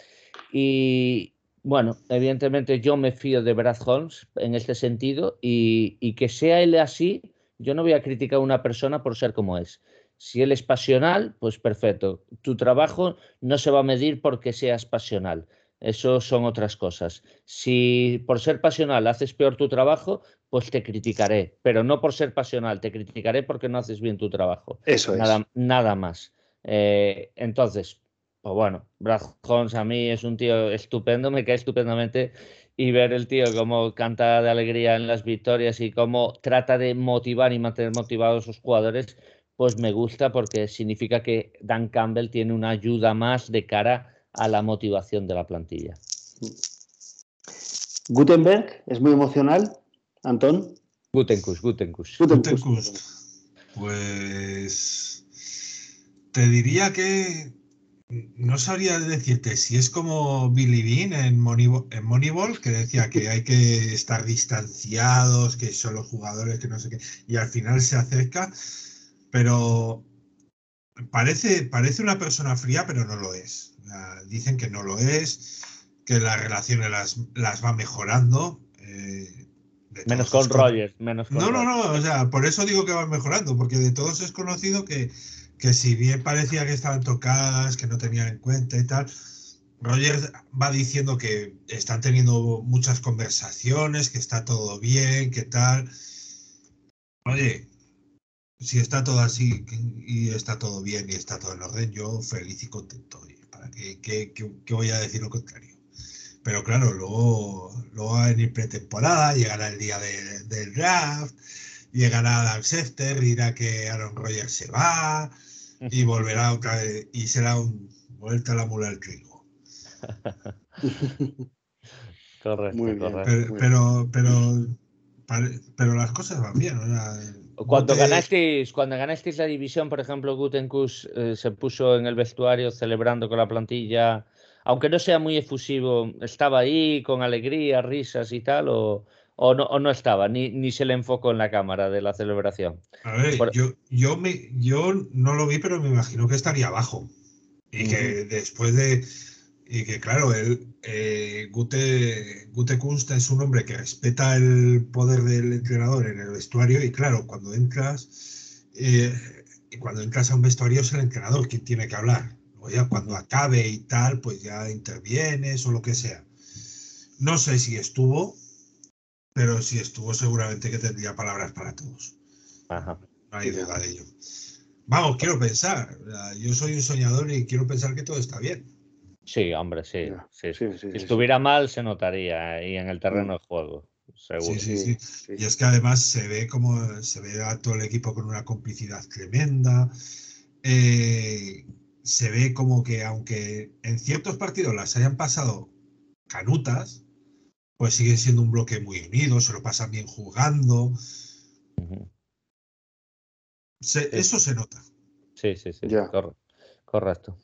Y, bueno, evidentemente yo me fío de Brad Holmes en este sentido y, que sea él así, yo no voy a criticar a una persona por ser como es. Si él es pasional, pues perfecto. Tu trabajo no se va a medir porque seas pasional. Eso son otras cosas. Si por ser pasional haces peor tu trabajo, pues te criticaré. Pero no por ser pasional, te criticaré porque no haces bien tu trabajo. Eso es. Nada, más. Eh, entonces, pues bueno, Brad Holmes a mí es un tío estupendo, me cae estupendamente y ver el tío cómo canta de alegría en las victorias y cómo trata de motivar y mantener motivados a sus jugadores, pues me gusta porque significa que Dan Campbell tiene una ayuda más de cara a la motivación de la plantilla. Gutenberg es muy emocional, Antón. Gutenkus, Gutenkus. Gutenkus. Pues te diría que no sabría decirte si es como Billy Bean en Moneyball, que decía que hay que estar distanciados, que son los jugadores que no sé qué, y al final se acerca, pero parece, parece una persona fría, pero no lo es. Dicen que no lo es, que las relaciones las, las va mejorando. Eh, menos con Rogers, menos No, no, no, o sea, por eso digo que van mejorando, porque de todos es conocido que que si bien parecía que estaban tocadas, que no tenían en cuenta y tal, Rogers va diciendo que están teniendo muchas conversaciones, que está todo bien, que tal. Oye, si está todo así y está todo bien y está todo en orden, yo feliz y contento. ¿Para qué, voy a decir lo contrario? Pero claro, luego, luego en pretemporada llegará el día del draft, llegará Adam Schefter, dirá que Aaron Rodgers se va, y volverá otra vez y será un vuelta a la mula del trigo. correcto, Pero, pero, pero, las cosas van bien. Cuando, ganasteis, cuando ganasteis la división, por ejemplo, Gutenkus eh, se puso en el vestuario celebrando con la plantilla, aunque no sea muy efusivo, ¿estaba ahí con alegría, risas y tal? ¿O, o no, no estaba, ni, ni, se le enfocó en la cámara de la celebración. A ver, yo, yo, me, yo no lo vi, pero me imagino que estaría abajo. Y que después de. Y que claro, él, eh, Gute, Gute Kunst es un hombre que respeta el poder del entrenador en el vestuario. Y claro, cuando entras. Eh, cuando entras a un vestuario es el entrenador quien tiene que hablar. O ya cuando acabe y tal, pues ya intervienes o lo que sea. No sé si estuvo, pero si estuvo seguramente que tendría palabras para todos. Ajá. No hay duda de ello. Vamos, quiero pensar. Yo soy un soñador y quiero pensar que todo está bien. Sí, hombre, sí. si estuviera mal, se notaría ahí en el terreno de juego. Seguro. Sí, sí, sí, Y es que además se ve como se ve a todo el equipo con una complicidad tremenda. Eh, se ve como que aunque en ciertos partidos las hayan pasado canutas, pues siguen siendo un bloque muy unido, se lo pasan bien jugando. Eso se nota. Sí, sí, sí, correcto.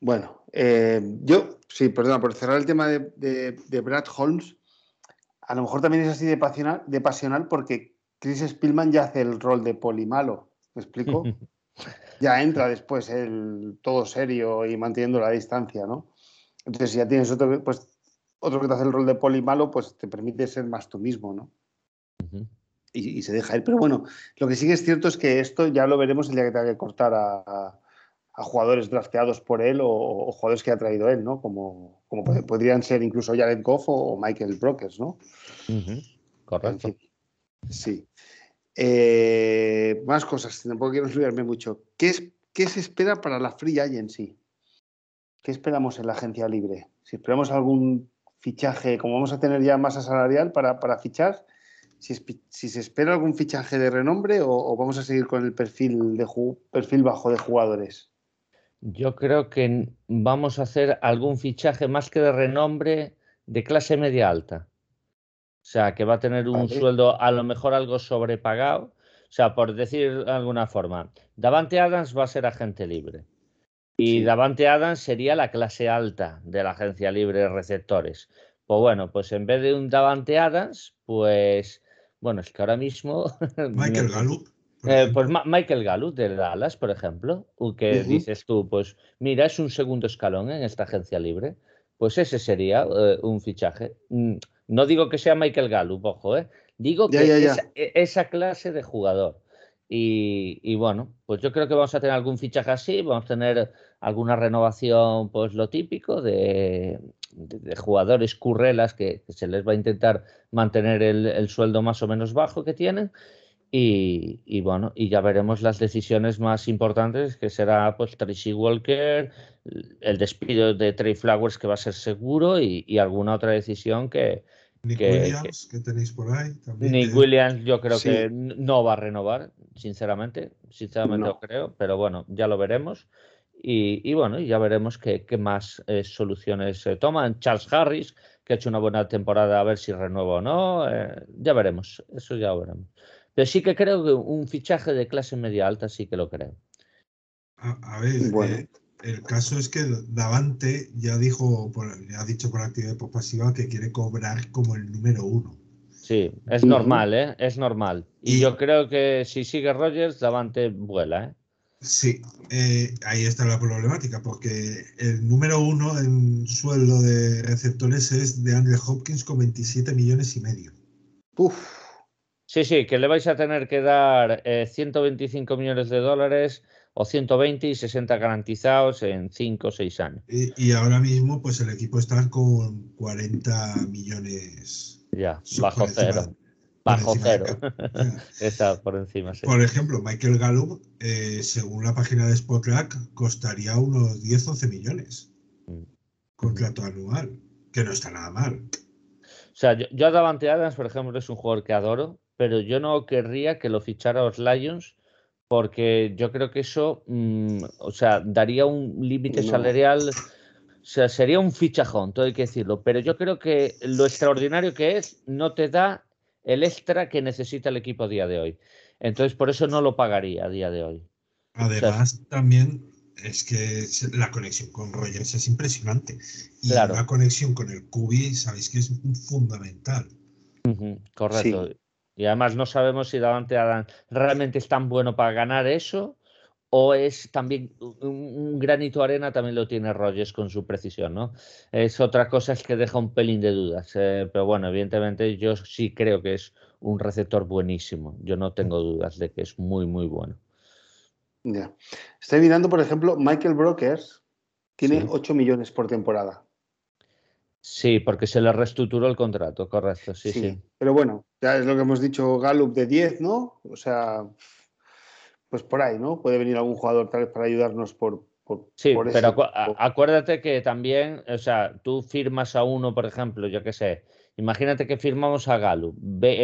Bueno, eh, yo, sí, perdona, por cerrar el tema de, Brad Holmes, a lo mejor también es así de pasional, de pasional porque Chris Spillman ya hace el rol de polimalo, ¿me explico? ya entra después el todo serio y manteniendo la distancia, ¿no? Entonces, si ya tienes otro, pues, otro que te hace el rol de poli malo, pues te permite ser más tú mismo, ¿no? y, se deja ir. Pero bueno, lo que sí que es cierto es que esto ya lo veremos el día que tenga que cortar a, jugadores drafteados por él o, jugadores que ha traído él, ¿no? Como, como podrían ser incluso Jared Goff o Michael Brokers, ¿no? Correcto. sí. Eh, más cosas, tampoco quiero olvidarme mucho. ¿Qué, es, ¿Qué se espera para la Free Agency? ¿Qué esperamos en la agencia libre? Si esperamos algún fichaje, como vamos a tener ya masa salarial para, para fichar, si, se espera algún fichaje de renombre o, vamos a seguir con el perfil, de, perfil bajo de jugadores. Yo creo que vamos a hacer algún fichaje más que de renombre de clase media alta. O sea, que va a tener un sueldo a lo mejor algo sobrepagado. O sea, por decir de alguna forma, Davante Adams va a ser agente libre. Y Davante Adams sería la clase alta de la agencia libre de receptores. Pues bueno, pues en vez de un Davante Adams, pues bueno, es que ahora mismo. Michael Gallup. Eh, pues Michael Gallup de Dallas, por ejemplo, que dices tú, pues mira, es un segundo escalón en esta agencia libre. Pues ese sería eh, un fichaje. Mm, no digo que sea Michael Gallup, ojo, ¿eh? Digo que e, Esa, clase de jugador. Y, bueno, pues yo creo que vamos a tener algún fichaje así, vamos a tener alguna renovación, pues lo típico de, jugadores currelas que, se les va a intentar mantener el, sueldo más o menos bajo que tienen. Y, bueno, y ya veremos las decisiones más importantes, que será pues Tracy Walker, el despido de Trey Flowers, que va a ser seguro, y alguna otra decisión que, Nick Williams, que tenéis por ahí. Nick Williams, yo creo que no va a renovar, sinceramente. Sinceramente lo creo, pero bueno, ya lo veremos. Y, bueno, ya veremos qué, más eh, soluciones se toman. Charles Harris, que ha hecho una buena temporada, a ver si renueva o no. Eh, ya veremos, eso ya lo veremos. Pero sí que creo que un fichaje de clase media alta sí que lo creo. A, ver, bueno. Eh, el caso es que Davante ya dijo, ya ha dicho por actividad pasiva que quiere cobrar como el número uno. Sí, es normal, ¿eh? Es normal. Y, yo creo que si sigue Rogers, Davante vuela, ¿eh? Sí, eh, ahí está la problemática, porque el número uno en sueldo de receptores es de Andrew Hopkins con 27 millones y medio. Uf. Sí, sí, que le vais a tener que dar 125 eh, millones de dólares o 120 y 60 garantizados en 5 o 6 años. Y, ahora mismo, pues el equipo está con 40 millones. Ya, bajo cero. Bajo cero. está por encima. Por ejemplo, Michael Gallup, eh, según la página de Spotrack, costaría unos 10 11 millones. Mm. Contrato anual, que no está nada mal. O sea, yo, yo a Davante Adams, por ejemplo, es un jugador que adoro, pero yo no querría que lo fichara los Lions porque yo creo que eso, mm, o sea, daría un límite salarial, o sea, sería un fichajón, todo hay que decirlo, pero yo creo que lo extraordinario que es no te da el extra que necesita el equipo a día de hoy. Entonces, por eso no lo pagaría a día de hoy. Además, también es que la conexión con Rogers es impresionante. Y la conexión con el Cubi, sabéis que es fundamental. correcto. Y además no sabemos si Davante Adams realmente es tan bueno para ganar eso o es también un, granito de arena, también lo tiene Rogers con su precisión, ¿no? Es otra cosa es que deja un pelín de dudas, eh, pero bueno, evidentemente yo sí creo que es un receptor buenísimo, yo no tengo dudas de que es muy, muy bueno. Ya. Estoy mirando, por ejemplo, Michael Brokers tiene 8 millones por temporada. Sí, porque se le reestructuró el contrato, correcto, sí, sí, Pero bueno, ya es lo que hemos dicho, Gallup de 10, ¿no? O sea, pues por ahí, ¿no? Puede venir algún jugador tal vez para ayudarnos por... por sí, pero acuérdate que también, o sea, tú firmas a uno, por ejemplo, yo qué sé, imagínate que firmamos a Gallup,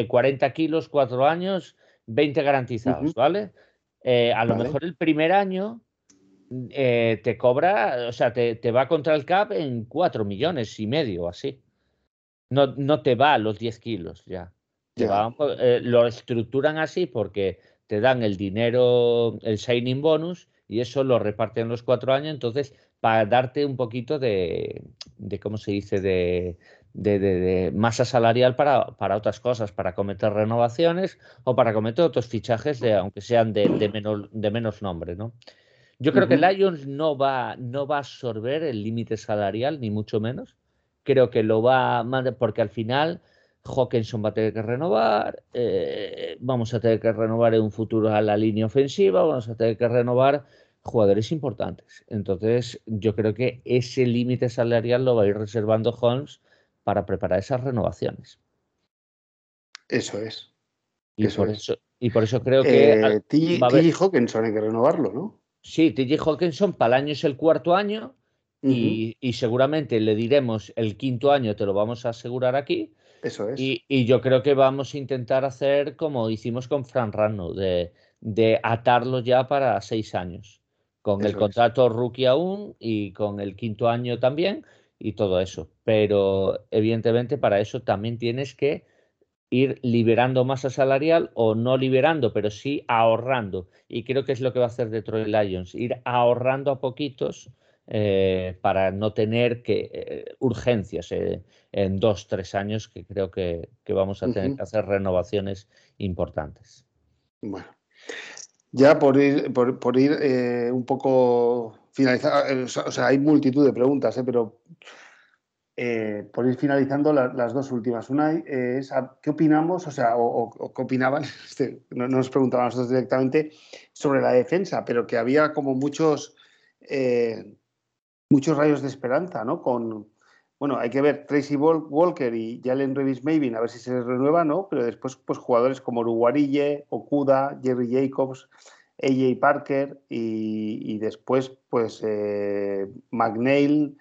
40 eh, kilos, 4 años, 20 garantizados, ¿vale? Eh, a lo mejor el primer año eh, te cobra, o sea, te, va contra el CAP en 4 millones y medio, así. No, no te va a los 10 kilos ya. Eh, lo estructuran así porque te dan el dinero, el signing bonus, y eso lo reparten los cuatro años, entonces para darte un poquito de, de ¿cómo se dice?, de, de, masa salarial para, para, otras cosas, para cometer renovaciones o para cometer otros fichajes, de, aunque sean de, menos, de menos nombre, ¿no? Yo creo que Lions no va, no va a absorber el límite salarial, ni mucho menos. Creo que lo va a porque al final Hawkinson va a tener que renovar, eh, vamos a tener que renovar en un futuro a la línea ofensiva, vamos a tener que renovar jugadores importantes. Entonces, yo creo que ese límite salarial lo va a ir reservando Holmes para preparar esas renovaciones. Eso es. Y, por, Eso, y por eso creo que. Eh, T.J. Hawkinson hay que renovarlo, ¿no? Sí, T.J. Hawkinson para el año es el cuarto año y, seguramente le diremos el quinto año, te lo vamos a asegurar aquí. Eso es. Y, yo creo que vamos a intentar hacer como hicimos con Fran Rano, de, de atarlo ya para seis años, con el contrato rookie aún y con el quinto año también y todo eso. Pero evidentemente para eso también tienes que ir liberando masa salarial o no liberando, pero sí ahorrando. Y creo que es lo que va a hacer Detroit Lions, ir ahorrando a poquitos eh, para no tener que eh, urgencias eh, en dos, tres años, que creo que, vamos a tener que hacer renovaciones importantes. Bueno, ya por ir, por ir un poco finalizar, o sea, hay multitud de preguntas, pero eh, por ir finalizando las dos últimas. Una es, ¿qué opinamos, o sea, o, qué opinaban, este, no, nos preguntaban nosotros directamente, sobre la defensa, pero que había como muchos, muchos rayos de esperanza, ¿no? Con, bueno, hay que ver Tracy Walker y Jalen Revis Mavin, a ver si se les renueva, ¿no? Pero después, pues jugadores como Uruguarille, Okuda, Jerry Jacobs, AJ Parker y, después pues eh, McNeil,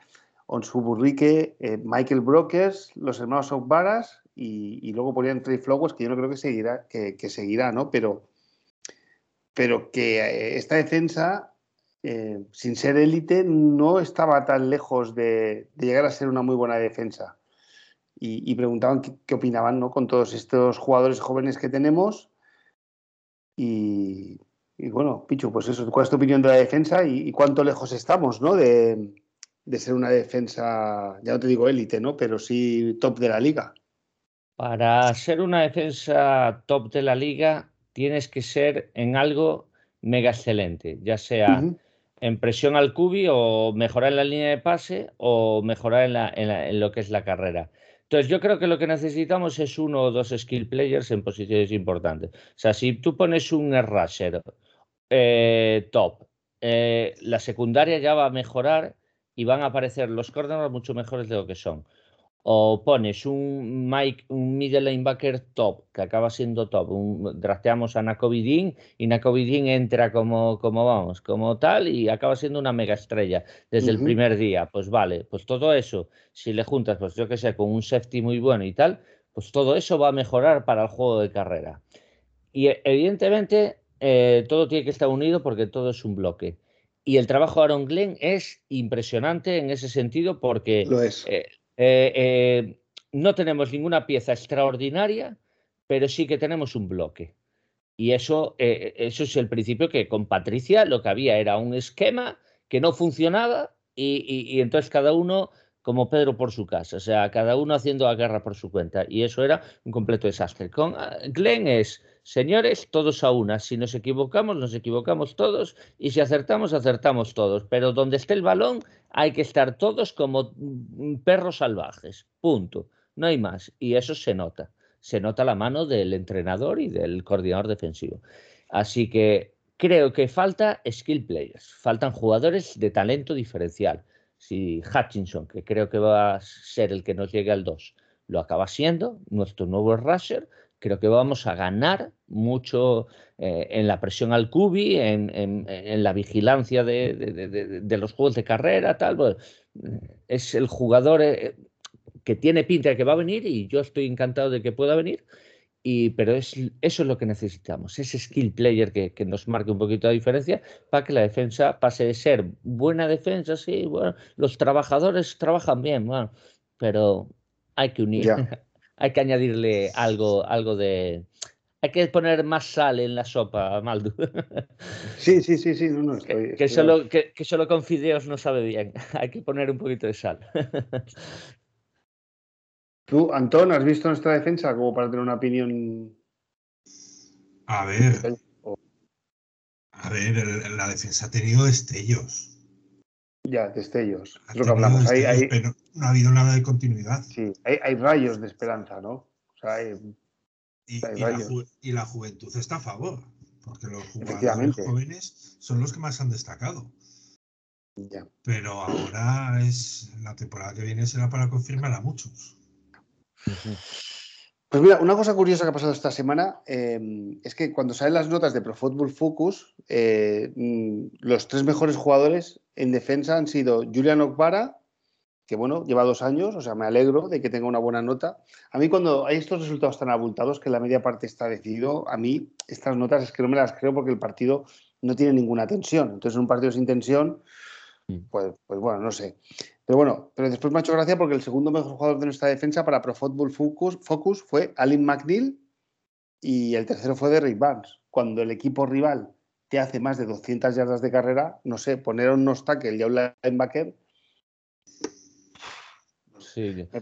Onsuburrique, eh, Michael Brokers, los hermanos Okbaras y, y, luego ponían Trey Flowers que yo no creo que seguirá, que, seguirá, ¿no? Pero, pero que eh, esta defensa, eh, sin ser élite, no estaba tan lejos de, llegar a ser una muy buena defensa. Y, preguntaban qué, opinaban ¿no? con todos estos jugadores jóvenes que tenemos. Y, y bueno, Pichu, pues eso, ¿cuál es tu opinión de la defensa y, cuánto lejos estamos, ¿no? De, ser una defensa, ya no te digo élite, ¿no? Pero sí top de la liga. Para ser una defensa top de la liga, tienes que ser en algo mega excelente, ya sea en presión al cubi o mejorar en la línea de pase o mejorar en, en, lo que es la carrera. Entonces, yo creo que lo que necesitamos es uno o dos skill players en posiciones importantes. O sea, si tú pones un rusher eh, top. Eh, la secundaria ya va a mejorar y van a aparecer los corners mucho mejores de lo que son. O pones un Mike, un middle linebacker top, que acaba siendo top. Un, drafteamos a Nakovidin y Nakovidin entra como, como vamos, como tal y acaba siendo una mega estrella desde el primer día. Pues vale, pues todo eso, si le juntas, pues yo que sé, con un safety muy bueno y tal, pues todo eso va a mejorar para el juego de carrera. Y evidentemente eh, todo tiene que estar unido porque todo es un bloque. Y el trabajo de Aaron Glenn es impresionante en ese sentido porque eh, eh, no tenemos ninguna pieza extraordinaria, pero sí que tenemos un bloque. Y eso, eso es el principio que con Patricia lo que había era un esquema que no funcionaba y entonces cada uno como Pedro por su casa, o sea, cada uno haciendo la guerra por su cuenta. Y eso era un completo desastre. Con ah, Glenn es, señores, todos a una. Si nos equivocamos, nos equivocamos todos. Y si acertamos, acertamos todos. Pero donde esté el balón, hay que estar todos como mm, perros salvajes. Punto. No hay más. Y eso se nota. Se nota la mano del entrenador y del coordinador defensivo. Así que creo que falta skill players. Faltan jugadores de talento diferencial si Hutchinson, que creo que va a ser el que nos llegue al 2, lo acaba siendo, nuestro nuevo rusher, creo que vamos a ganar mucho eh, en la presión al cubi, en, la vigilancia de, los juegos de carrera, tal. es el jugador eh, que tiene pinta de que va a venir y yo estoy encantado de que pueda venir pero es, eso es lo que necesitamos, ese skill player que, nos marque un poquito la diferencia para que la defensa pase de ser buena defensa, sí, bueno, los trabajadores trabajan bien, bueno, pero hay que unir, hay que añadirle algo, algo de hay que poner más sal en la sopa, Maldu. Sí, sí, sí, sí, no, no, estoy, que, Solo, que, solo con fideos no sabe bien, hay que poner un poquito de sal. Tú, Antón, ¿has visto nuestra defensa como para tener una opinión? A ver. A ver, la defensa ha tenido destellos. Ya, destellos. Es lo que hablamos. Pero no ha habido nada de continuidad. Sí, hay, rayos de esperanza, ¿no? O sea, hay, y, la juventud está a favor, porque los jugadores jóvenes son los que más han destacado. Ya. Pero ahora es la temporada que viene será para confirmar a muchos. Pues mira, una cosa curiosa que ha pasado esta semana em, es que cuando salen las notas de Pro Football Focus, eh, mm, los tres mejores jugadores en defensa han sido Julian Okbara, que bueno, lleva dos años, o sea, me alegro de que tenga una buena nota. A mí cuando hay estos resultados tan abultados que la media parte está decidido, a mí estas notas es que no me las creo porque el partido no tiene ninguna tensión. Entonces, un partido sin tensión, mm. pues, pues bueno, no sé. Pero bueno, pero después me ha hecho gracia porque el segundo mejor jugador de nuestra defensa para Pro Football Focus, Focus fue Alin McNeil y el tercero fue Derrick Barnes. Cuando el equipo rival te hace más de 200 yardas de carrera, no sé, poner un tackle y a un linebacker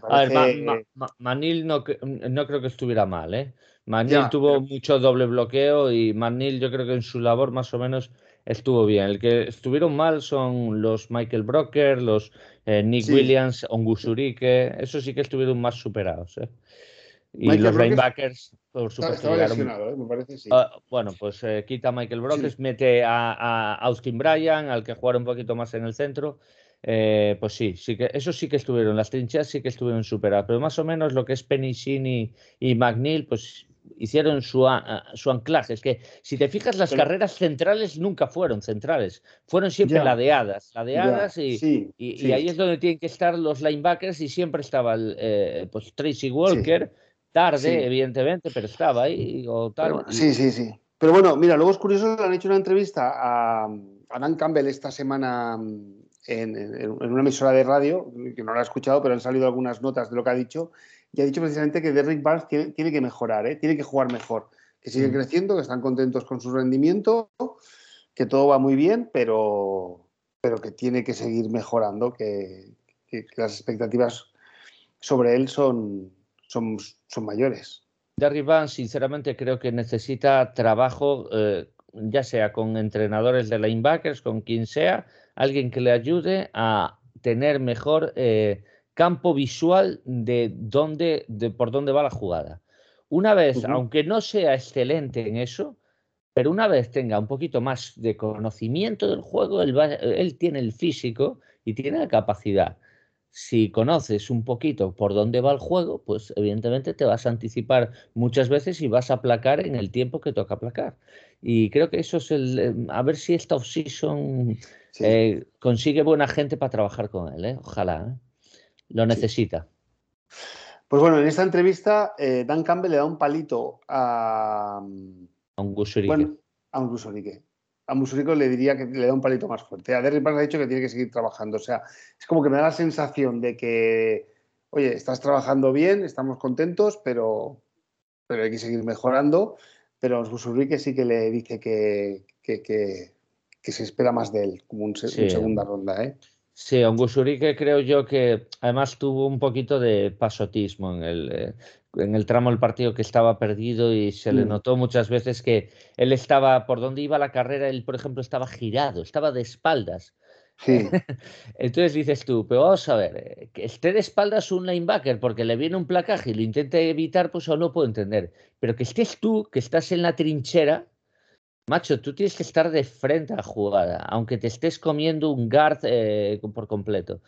a ver, Manil no, no, creo que estuviera mal, ¿eh? Manil tuvo mucho doble bloqueo y Manil yo creo que en su labor más o menos estuvo bien. El que estuvieron mal son los Michael Brocker, los eh, Nick Williams, Ongusurike, eso sí que estuvieron más superados, ¿eh? Y los linebackers, por supuesto, estaba ¿eh? me parece, sí. Ah, bueno, pues eh, quita a Michael Brockers, mete a, a, Austin Bryan, al que juega un poquito más en el centro, eh, pues sí, sí que, eso sí que estuvieron, las trincheras sí que estuvieron superadas, pero más o menos lo que es Penicini y McNeil, pues hicieron su, su anclaje. Es que si te fijas, las carreras centrales nunca fueron centrales, fueron siempre ladeadas, ladeadas y, y, ahí es donde tienen que estar los linebackers y siempre estaba el, eh, pues Tracy Walker, tarde, evidentemente, pero estaba ahí. O tal, sí, sí, sí. Pero bueno, mira, luego es curioso, le han hecho una entrevista a, a Dan Campbell esta semana en, una emisora de radio, que no la he escuchado, pero han salido algunas notas de lo que ha dicho, y ha dicho precisamente que Derrick Barnes tiene, que mejorar, ¿eh? tiene que jugar mejor, que sigue mm. creciendo, que están contentos con su rendimiento, que todo va muy bien, pero, pero que tiene que seguir mejorando, que, las expectativas sobre él son, son, son mayores. Derrick Barnes, sinceramente, creo que necesita trabajo, eh, ya sea con entrenadores de linebackers, con quien sea, alguien que le ayude a tener mejor eh, campo visual de, dónde, de por dónde va la jugada. Una vez, aunque no sea excelente en eso, pero una vez tenga un poquito más de conocimiento del juego, él, él tiene el físico y tiene la capacidad. Si conoces un poquito por dónde va el juego, pues evidentemente te vas a anticipar muchas veces y vas a aplacar en el tiempo que toca aplacar. Y creo que eso es el. Eh, a ver si esta off-season eh, consigue buena gente para trabajar con él, ¿eh? ojalá. ¿eh? Lo necesita. Pues bueno, en esta entrevista, Dan Campbell le da un palito a. A un Gusurique. a un Gusurique. A Musurico le diría que le da un palito más fuerte. A Derrick Barnes ha dicho que tiene que seguir trabajando. O sea, es como que me da la sensación de que, oye, estás trabajando bien, estamos contentos, pero, pero hay que seguir mejorando. Pero a Musurique sí que le dice que, que que se espera más de él, como un, segunda ronda. ¿eh? Sí, Ongusurique creo yo que además tuvo un poquito de pasotismo en el, eh, en el tramo del partido que estaba perdido y se le mm. notó muchas veces que él estaba, por donde iba la carrera, él por ejemplo estaba girado, estaba de espaldas. Sí. Entonces dices tú, pero vamos a ver, eh, que esté de espaldas un linebacker porque le viene un placaje y lo intente evitar, pues aún no puedo entender. Pero que estés tú, que estás en la trinchera, Macho, tú tienes que estar de frente a la jugada, aunque te estés comiendo un guard eh, por completo.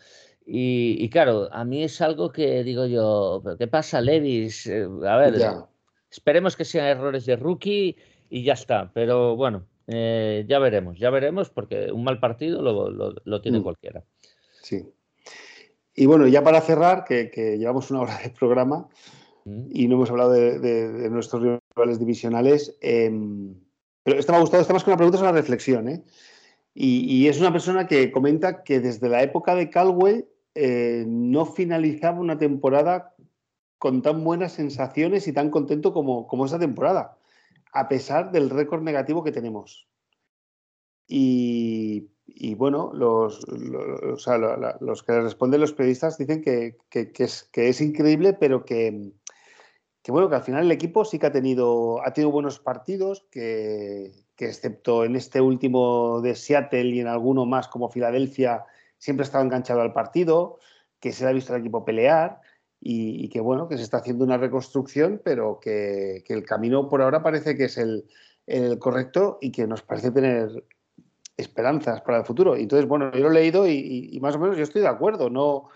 Y, claro, a mí es algo que digo yo, ¿qué pasa, Levis? Eh, a ver, esperemos que sean errores de rookie y ya está. Pero bueno, eh, ya veremos, ya veremos, porque un mal partido lo, tiene mm. cualquiera. Sí. Y bueno, ya para cerrar, que, llevamos una hora de programa mm. y no hemos hablado de, nuestros rivales divisionales. Em, pero esto me ha gustado, esto más que una pregunta es una reflexión. ¿eh? Y, es una persona que comenta que desde la época de Calwell eh, no finalizaba una temporada con tan buenas sensaciones y tan contento como, como esa temporada. a pesar del récord negativo que tenemos. Y, bueno, los, los, que responden los periodistas dicen que, es, que es increíble, pero que, que bueno, que al final el equipo sí que ha tenido, ha tenido buenos partidos, que, excepto en este último de Seattle y en alguno más como Filadelfia, siempre ha estado enganchado al partido, que se le ha visto al equipo pelear y, que bueno, que se está haciendo una reconstrucción, pero que, el camino por ahora parece que es el, correcto y que nos parece tener esperanzas para el futuro. Entonces, bueno, yo lo he leído y, y más o menos yo estoy de acuerdo, no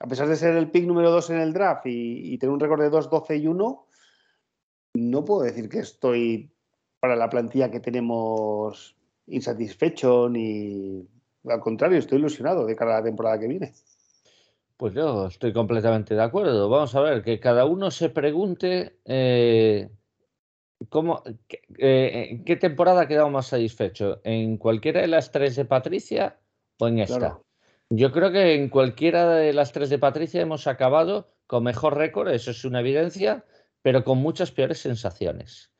a pesar de ser el pick número 2 en el draft y, tener un récord de 2, 12 y 1, no puedo decir que estoy para la plantilla que tenemos insatisfecho ni al contrario, estoy ilusionado de cara a la temporada que viene. Pues yo estoy completamente de acuerdo. Vamos a ver, que cada uno se pregunte eh, cómo, eh, qué temporada ha quedado más satisfecho, en cualquiera de las tres de Patricia o en esta. Yo creo que en cualquiera de las tres de Patricia hemos acabado con mejor récord, eso es una evidencia, pero con muchas peores sensaciones.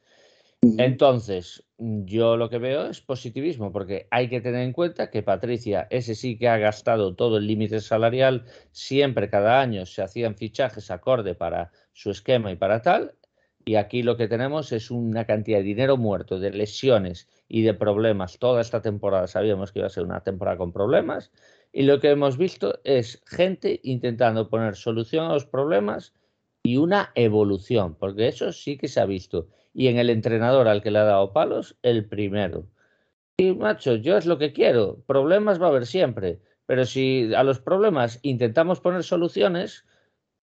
Entonces, yo lo que veo es positivismo, porque hay que tener en cuenta que Patricia, ese sí que ha gastado todo el límite salarial, siempre cada año se hacían fichajes acorde para su esquema y para tal, y aquí lo que tenemos es una cantidad de dinero muerto, de lesiones y de problemas. Toda esta temporada sabíamos que iba a ser una temporada con problemas, y lo que hemos visto es gente intentando poner solución a los problemas y una evolución, porque eso sí que se ha visto. Y en el entrenador al que le ha dado palos, el primero. Y macho, yo es lo que quiero. Problemas va a haber siempre. Pero si a los problemas intentamos poner soluciones,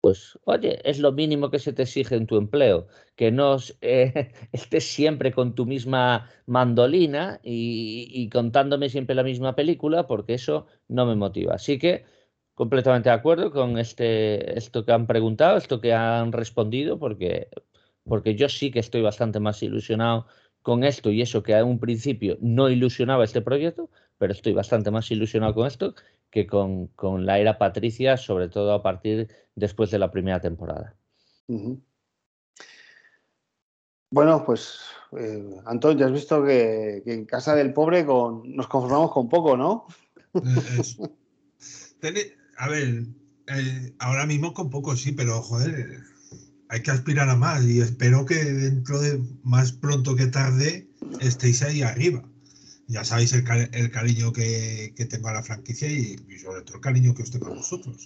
pues oye, es lo mínimo que se te exige en tu empleo, que no eh, estés siempre con tu misma mandolina y, contándome siempre la misma película, porque eso no me motiva. Así que completamente de acuerdo con este, esto que han preguntado, esto que han respondido, porque, porque yo sí que estoy bastante más ilusionado con esto y eso que a un principio no ilusionaba este proyecto, pero estoy bastante más ilusionado con esto que con, la era Patricia, sobre todo a partir después de la primera temporada. Bueno, pues eh, Antón, ya has visto que, en casa del pobre nos conformamos con poco, ¿no? a ver, eh, ahora mismo con poco sí, pero joder, hay que aspirar a más y espero que dentro de más pronto que tarde estéis ahí arriba ya sabéis el, cariño que, tengo a la franquicia y, sobre todo el cariño que os tengo a vosotros.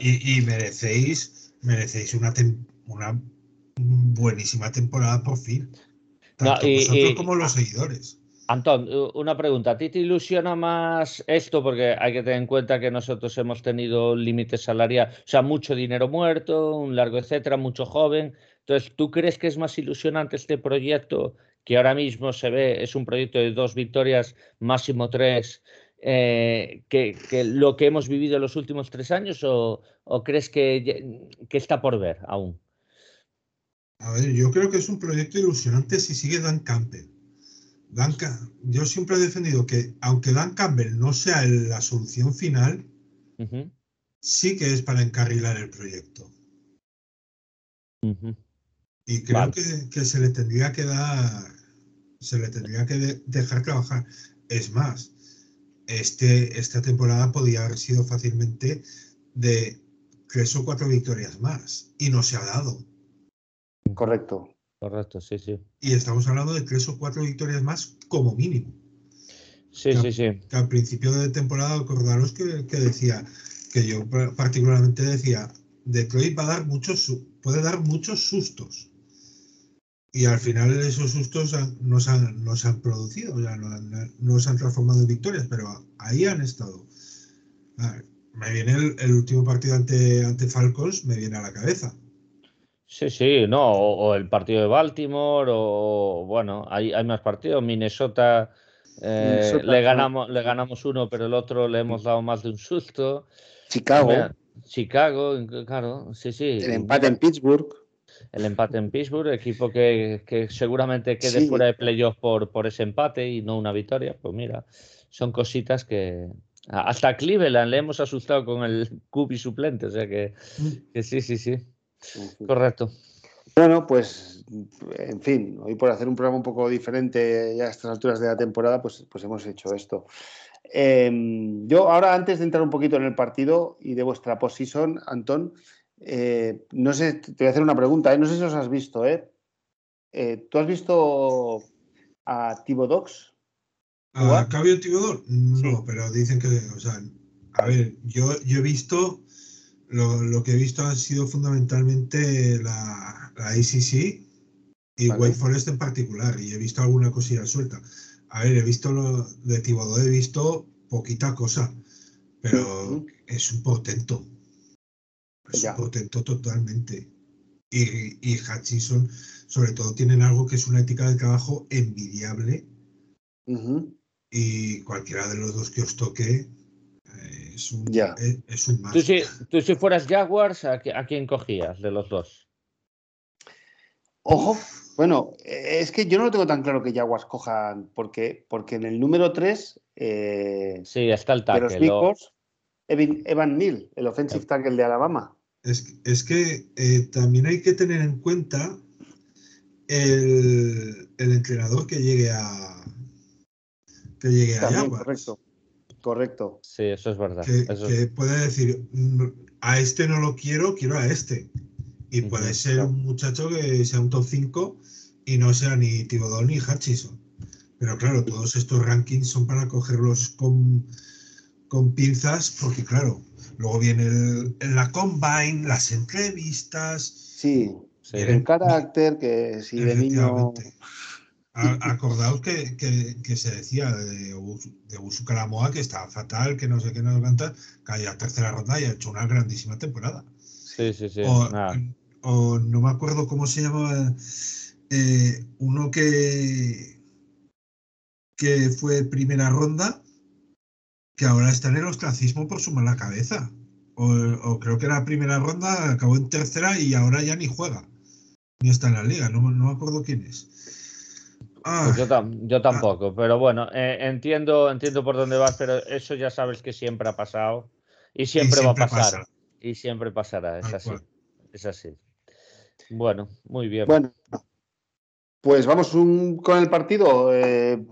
Y, merecéis, merecéis una, una buenísima temporada por fin. Tanto vosotros como los seguidores. Antón, una pregunta. ¿A ti te ilusiona más esto? Porque hay que tener en cuenta que nosotros hemos tenido límites salariales, o sea, mucho dinero muerto, un largo etcétera, mucho joven. Entonces, ¿tú crees que es más ilusionante este proyecto que ahora mismo se ve, es un proyecto de dos victorias, máximo tres, eh, que, lo que hemos vivido en los últimos tres años o, crees que, que, está por ver aún? A ver, yo creo que es un proyecto ilusionante si sigue Dan Campbell. Dan, yo siempre he defendido que aunque Dan Campbell no sea la solución final, sí que es para encarrilar el proyecto. Y creo que, se le tendría que dar, se le tendría que dejar trabajar. Es más, este, esta temporada podía haber sido fácilmente de tres o cuatro victorias más y no se ha dado. Correcto. Correcto, sí, sí. Y estamos hablando de tres o cuatro victorias más como mínimo. Sí, sí, sí. Que al principio de temporada, acordaros que, decía, que yo particularmente decía, Detroit va a dar muchos, puede dar muchos sustos. Y al final esos sustos no se han, han producido, ya no, se han transformado en victorias, pero ahí han estado. me viene el, último partido ante, ante Falcons, me viene a la cabeza. Sí, sí, no, o, el partido de Baltimore, o bueno, hay, hay más partidos. Minnesota, eh, le, ganamos, le ganamos uno, pero el otro le hemos dado más de un susto. Chicago. Chicago, claro, sí, sí. El empate en Pittsburgh el empate en Pittsburgh, equipo que, seguramente quede fuera de playoff por, por ese empate y no una victoria. Pues mira, son cositas que. Hasta Cleveland le hemos asustado con el Cubi suplente, o sea que, sí, sí, sí. Correcto. Bueno, pues, en fin, hoy por hacer un programa un poco diferente ya a estas alturas de la temporada, pues, pues hemos hecho esto. Em, yo ahora, antes de entrar un poquito en el partido y de vuestra posición, Antón, eh, no sé, te voy a hacer una pregunta, ¿eh? no sé si os has visto, ¿eh? ¿eh? ¿Tú has visto a Tibodox? ¿A Cabio Tibodor? No, pero dicen que, o sea, a ver, yo, yo he visto, lo, que he visto ha sido fundamentalmente la, la ACC y White Forest en particular, y he visto alguna cosilla suelta. A ver, he visto lo de Tibodó, he visto poquita cosa, pero es un portento. Es un portento totalmente. Y, y Hutchison, sobre todo, tienen algo que es una ética de trabajo envidiable. Y cualquiera de los dos que os toque es un, es, un más. ¿Tú si, tú si fueras Jaguars, ¿a, ¿a quién cogías de los dos? Ojo, bueno, es que yo no lo tengo tan claro que Jaguars cojan, porque, porque en el número 3. Eh, sí, está el tackle. los Evan, Neal, el offensive tackle de Alabama. Es, que eh, también hay que tener en cuenta el, entrenador que llegue a. que llegue a Jaguars. Correcto. Correcto. Sí, eso es verdad. Que, puede decir, mm, a este no lo quiero, quiero a este. Y puede ser un muchacho que sea un top 5 y no sea ni Tibodón ni Hutchison. Pero claro, todos estos rankings son para cogerlos con, con pinzas, porque claro, luego viene la combine, las entrevistas. Sí, el carácter que si de niño. Acordaos que, que, se decía de, de Usu Karamoa que estaba fatal, que no sé qué nos canta, que haya tercera ronda y ha hecho una grandísima temporada. Sí, sí, sí o no me acuerdo cómo se llamaba, eh, uno que, que fue primera ronda, que ahora está en el ostracismo por su mala cabeza. O, creo que era primera ronda, acabó en tercera y ahora ya ni juega, ni está en la liga, no, me acuerdo quién es. Pues yo, ah. tampoco, pero bueno, eh, entiendo, entiendo por dónde vas, pero eso ya sabes que siempre ha pasado y siempre, va a pasar. Y siempre pasará, es así. Es así. Bueno, muy bien. Bueno, pues vamos con el partido. Eh,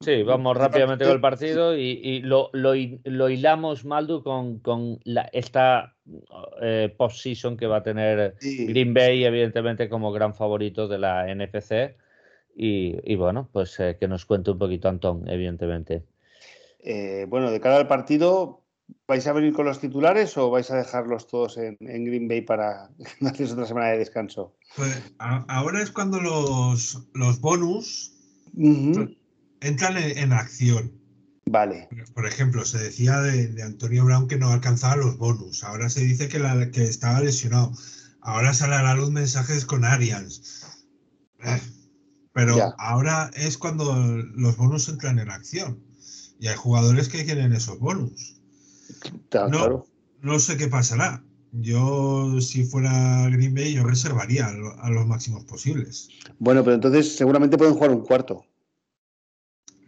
sí, vamos rápidamente con el partido y, lo, hilamos, Maldu, con, con esta eh, post-season que va a tener Green Bay, evidentemente, como gran favorito de la NFC. Y, bueno, pues eh, que nos cuente un poquito Antón, evidentemente. bueno, de cara al partido, ¿Vais a venir con los titulares o vais a dejarlos todos en, Green Bay para hacer otra semana de descanso? Pues ahora es cuando los, los bonus entran en, acción. Vale. Por ejemplo, se decía de, Antonio Brown que no alcanzaba los bonus. Ahora se dice que, la, que estaba lesionado. Ahora sale a la luz mensajes con Arians. Eh, pero ahora es cuando los bonus entran en acción. Y hay jugadores que quieren esos bonus no, no sé qué pasará. Yo, si fuera Green Bay, yo reservaría a, los máximos posibles. Bueno, pero entonces seguramente pueden jugar un cuarto.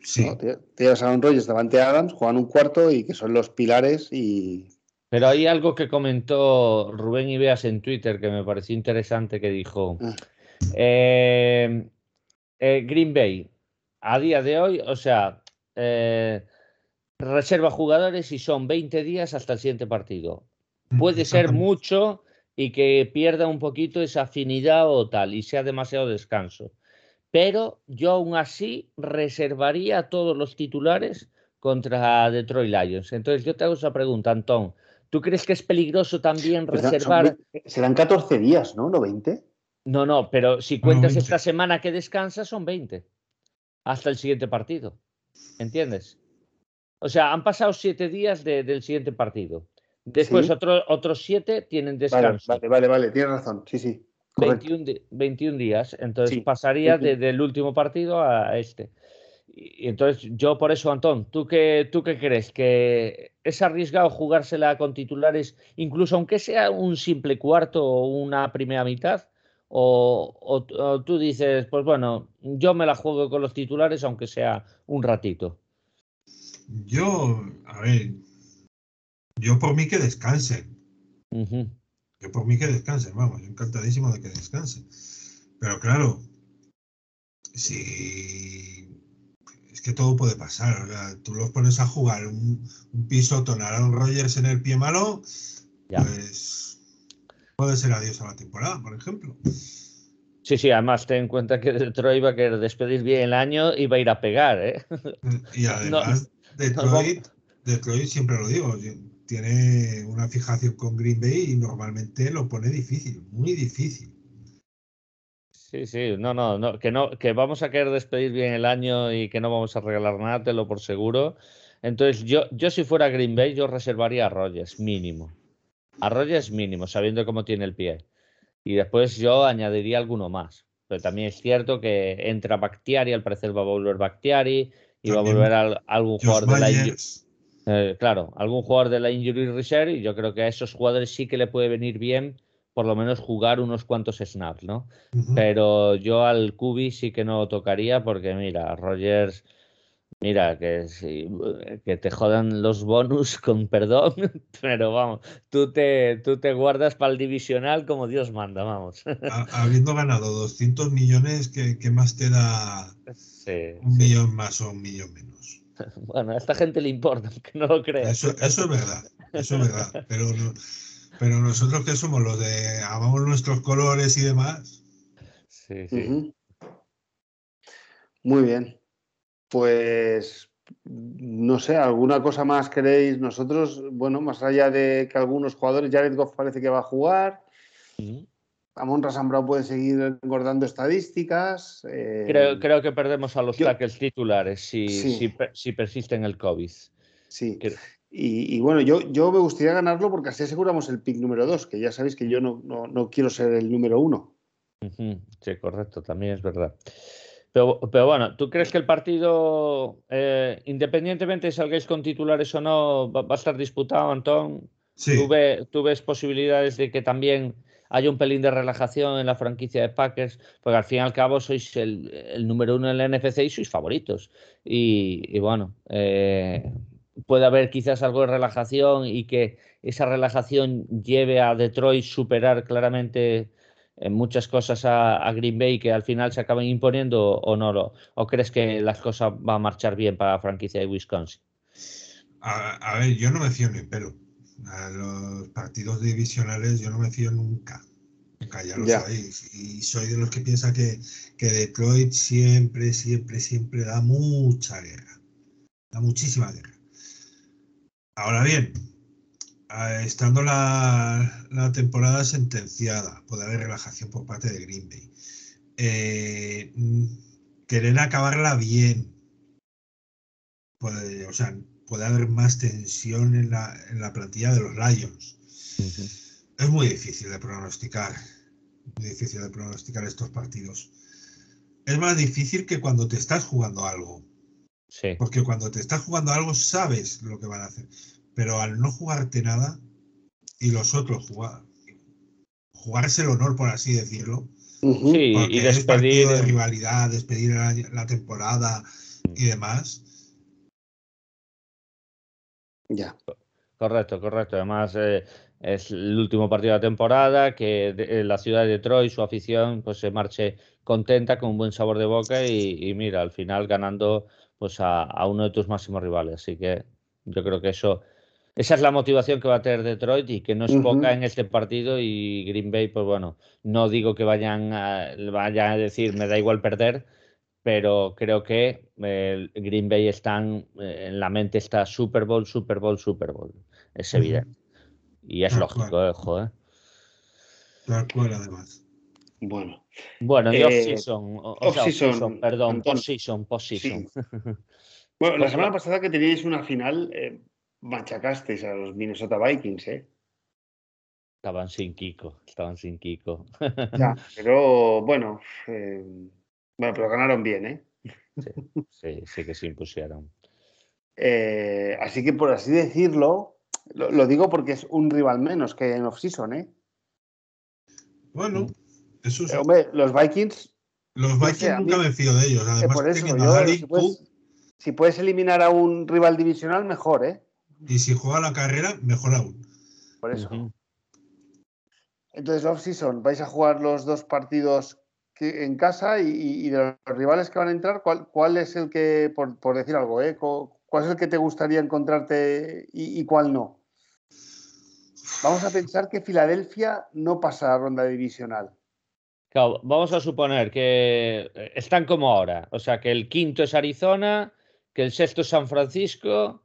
Sí. Te, llevas a Aaron Rodgers delante Adams, juegan un cuarto y que son los pilares y. Pero hay algo que comentó Rubén Ibeas en Twitter que me pareció interesante que dijo. Ah. Eh, eh, Green Bay, a día de hoy, o sea, eh, reserva jugadores y son 20 días hasta el siguiente partido. Mm, Puede ser mucho y que pierda un poquito esa afinidad o tal y sea demasiado descanso. Pero yo aún así reservaría a todos los titulares contra Detroit Lions. Entonces yo te hago esa pregunta, Antón. ¿Tú crees que es peligroso también pues reservar? serán 14 días, ¿no? ¿No 20? No, no, pero si cuentas esta semana que descansa son 20 hasta el siguiente partido. ¿Entiendes? O sea, han pasado siete días del siguiente partido. Después otros siete tienen descanso. Vale, vale, vale, tienes razón. Sí, sí. 21, días. Entonces pasaría del último partido a este. Y entonces yo por eso, Antón, ¿tú qué, ¿tú qué crees? ¿Que es arriesgado jugársela con titulares, incluso aunque sea un simple cuarto o una primera mitad? O, o, tú dices, pues bueno, yo me la juego con los titulares aunque sea un ratito. Yo, a ver, yo por mí que descansen. Que por mí que descanse, vamos, encantadísimo de que descanse. Pero claro, si es que todo puede pasar. tú los pones a jugar un, piso tonar a Rogers en el pie malo, pues puede ser adiós a la temporada, por ejemplo. Sí, sí, además ten en cuenta que Detroit va a querer despedir bien el año y va a ir a pegar, ¿eh? Y además, Detroit, Detroit, siempre lo digo, tiene una fijación con Green Bay y normalmente lo pone difícil, muy difícil. Sí, sí, no, no, no, que no, que vamos a querer despedir bien el año y que no vamos a regalar nada, te lo por seguro. Entonces, yo, yo si fuera Green Bay, yo reservaría a Rogers, mínimo. A Rogers mínimo, sabiendo cómo tiene el pie. Y después yo añadiría alguno más. Pero también es cierto que entra Bactiari, al parecer va a volver Bactiari y va a volver a, algún jugador de la eh, claro, algún jugador de la Injury Reserve y yo creo que a esos jugadores sí que le puede venir bien por lo menos jugar unos cuantos snaps, ¿no? Pero yo al Kubi sí que no tocaría porque mira, Rogers Mira, que, que te jodan los bonus con perdón, pero vamos, tú te, tú te guardas para el divisional como Dios manda, vamos. Habiendo ganado 200 millones, ¿qué, más te da un millón más o un millón menos? Bueno, a esta gente le importa, que no lo creas. Eso, eso es verdad, eso es verdad, pero, pero nosotros que somos los de amamos nuestros colores y demás. Sí, sí. Muy bien. Pues no sé, ¿alguna cosa más queréis? Nosotros, bueno, más allá de que algunos jugadores, Jared Goff parece que va a jugar. Amon Rasambrao puede seguir engordando estadísticas. Eh, creo, creo, que perdemos a los tackles titulares si, si, persiste en el COVID. Sí. Y, bueno, yo, yo me gustaría ganarlo porque así aseguramos el pick número 2, que ya sabéis que yo no, no, quiero ser el número 1. Sí, correcto, también es verdad. Pero, bueno, ¿tú crees que el partido, eh, independientemente de salgáis con titulares o no, va, a estar disputado, Antón? Sí. ¿Tú, ves posibilidades de que también haya un pelín de relajación en la franquicia de Packers? Porque al fin y al cabo sois el, número uno en la NFC y sois favoritos. Y, bueno, eh, puede haber quizás algo de relajación y que esa relajación lleve a Detroit superar claramente en muchas cosas a, Green Bay que al final se acaban imponiendo o no lo, o crees que las cosas van a marchar bien para la franquicia de Wisconsin? A, ver, yo no me fío ni pelo. A los partidos divisionales yo no me fío nunca. Nunca, ya lo sabéis. Y soy de los que piensa que, que Detroit siempre, siempre, siempre da mucha guerra. Da muchísima guerra. Ahora bien, estando la, temporada sentenciada, puede haber relajación por parte de Green Bay. Eh, querer acabarla bien, puede, o sea, puede haber más tensión en la, plantilla de los Lions. Es muy difícil de pronosticar, muy difícil de pronosticar estos partidos. Es más difícil que cuando te estás jugando algo. Porque cuando te estás jugando algo sabes lo que van a hacer pero al no jugarte nada y los otros jugar, jugarse el honor, por así decirlo, sí, y despedir de rivalidad, despedir la, temporada y demás. Ya. Correcto, correcto. Además, eh, es el último partido de la temporada, que la ciudad de Detroit, su afición, pues se marche contenta, con un buen sabor de boca y, mira, al final ganando pues a, a, uno de tus máximos rivales. Así que yo creo que eso esa es la motivación que va a tener Detroit y que no es poca en este partido y Green Bay, pues bueno, no digo que vayan a, vayan a decir me da igual perder, pero creo que el Green Bay están eh, en la mente está Super Bowl, Super Bowl, Super Bowl. Es evidente. Y es lógico, eh, Tal cual, además. Bueno. Bueno, eh, off-season. Off-season, perdón, post-season, post-season. Bueno, la semana pasada que teníais una final, eh, machacasteis a los Minnesota Vikings, ¿eh? Estaban sin Kiko, estaban sin Kiko. Ya, pero bueno, eh, bueno, pero ganaron bien, ¿eh? Sí, sí, que se impusieron. Eh, así que por así decirlo, lo, digo porque es un rival menos que en off-season, ¿eh? Bueno, eso es. hombre, los Vikings. Los Vikings nunca me fío de ellos. Además, por eso, yo, si puedes eliminar a un rival divisional, mejor, ¿eh? Y si juega la carrera, mejor aún. Por eso. Entonces, off-season, vais a jugar los dos partidos en casa y, de los rivales que van a entrar, ¿cuál, es el que, por, decir algo, ¿eh? cuál es el que te gustaría encontrarte y, cuál no? Vamos a pensar que Filadelfia no pasa a ronda divisional. Claro, vamos a suponer que están como ahora, o sea, que el quinto es Arizona, que el sexto es San Francisco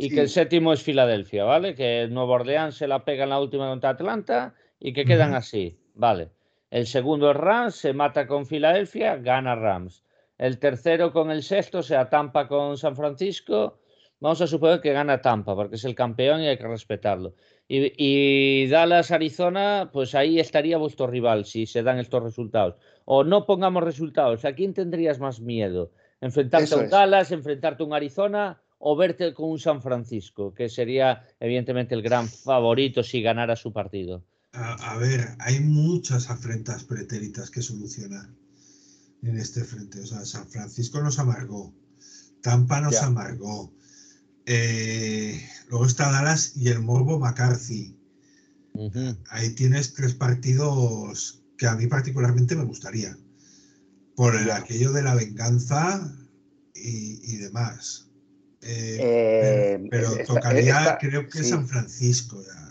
y que el séptimo es Filadelfia, ¿vale? Que Nuevo Orleans se la pega en la última contra Atlanta y que quedan así, ¿vale? El segundo es Rams, se mata con Filadelfia, gana Rams. El tercero con el sexto, sea Tampa con San Francisco, vamos a suponer que gana Tampa, porque es el campeón y hay que respetarlo. Y, Dallas, Arizona, pues ahí estaría vuestro rival si se dan estos resultados. O no pongamos resultados, ¿a quién tendrías más miedo? ¿Enfrentarte a un Dallas, enfrentarte a un Arizona o verte con un San Francisco, que sería evidentemente el gran favorito si ganara su partido? A, ver, hay muchas afrentas pretéritas que solucionar en este frente. O sea, San Francisco nos amargó, Tampa nos amargó. Eh, luego está Dallas y el Morbo McCarthy. Ahí tienes tres partidos que a mí particularmente me gustaría. Por el, aquello de la venganza y, demás. Eh, eh, pero, tocaría, creo que San Francisco ya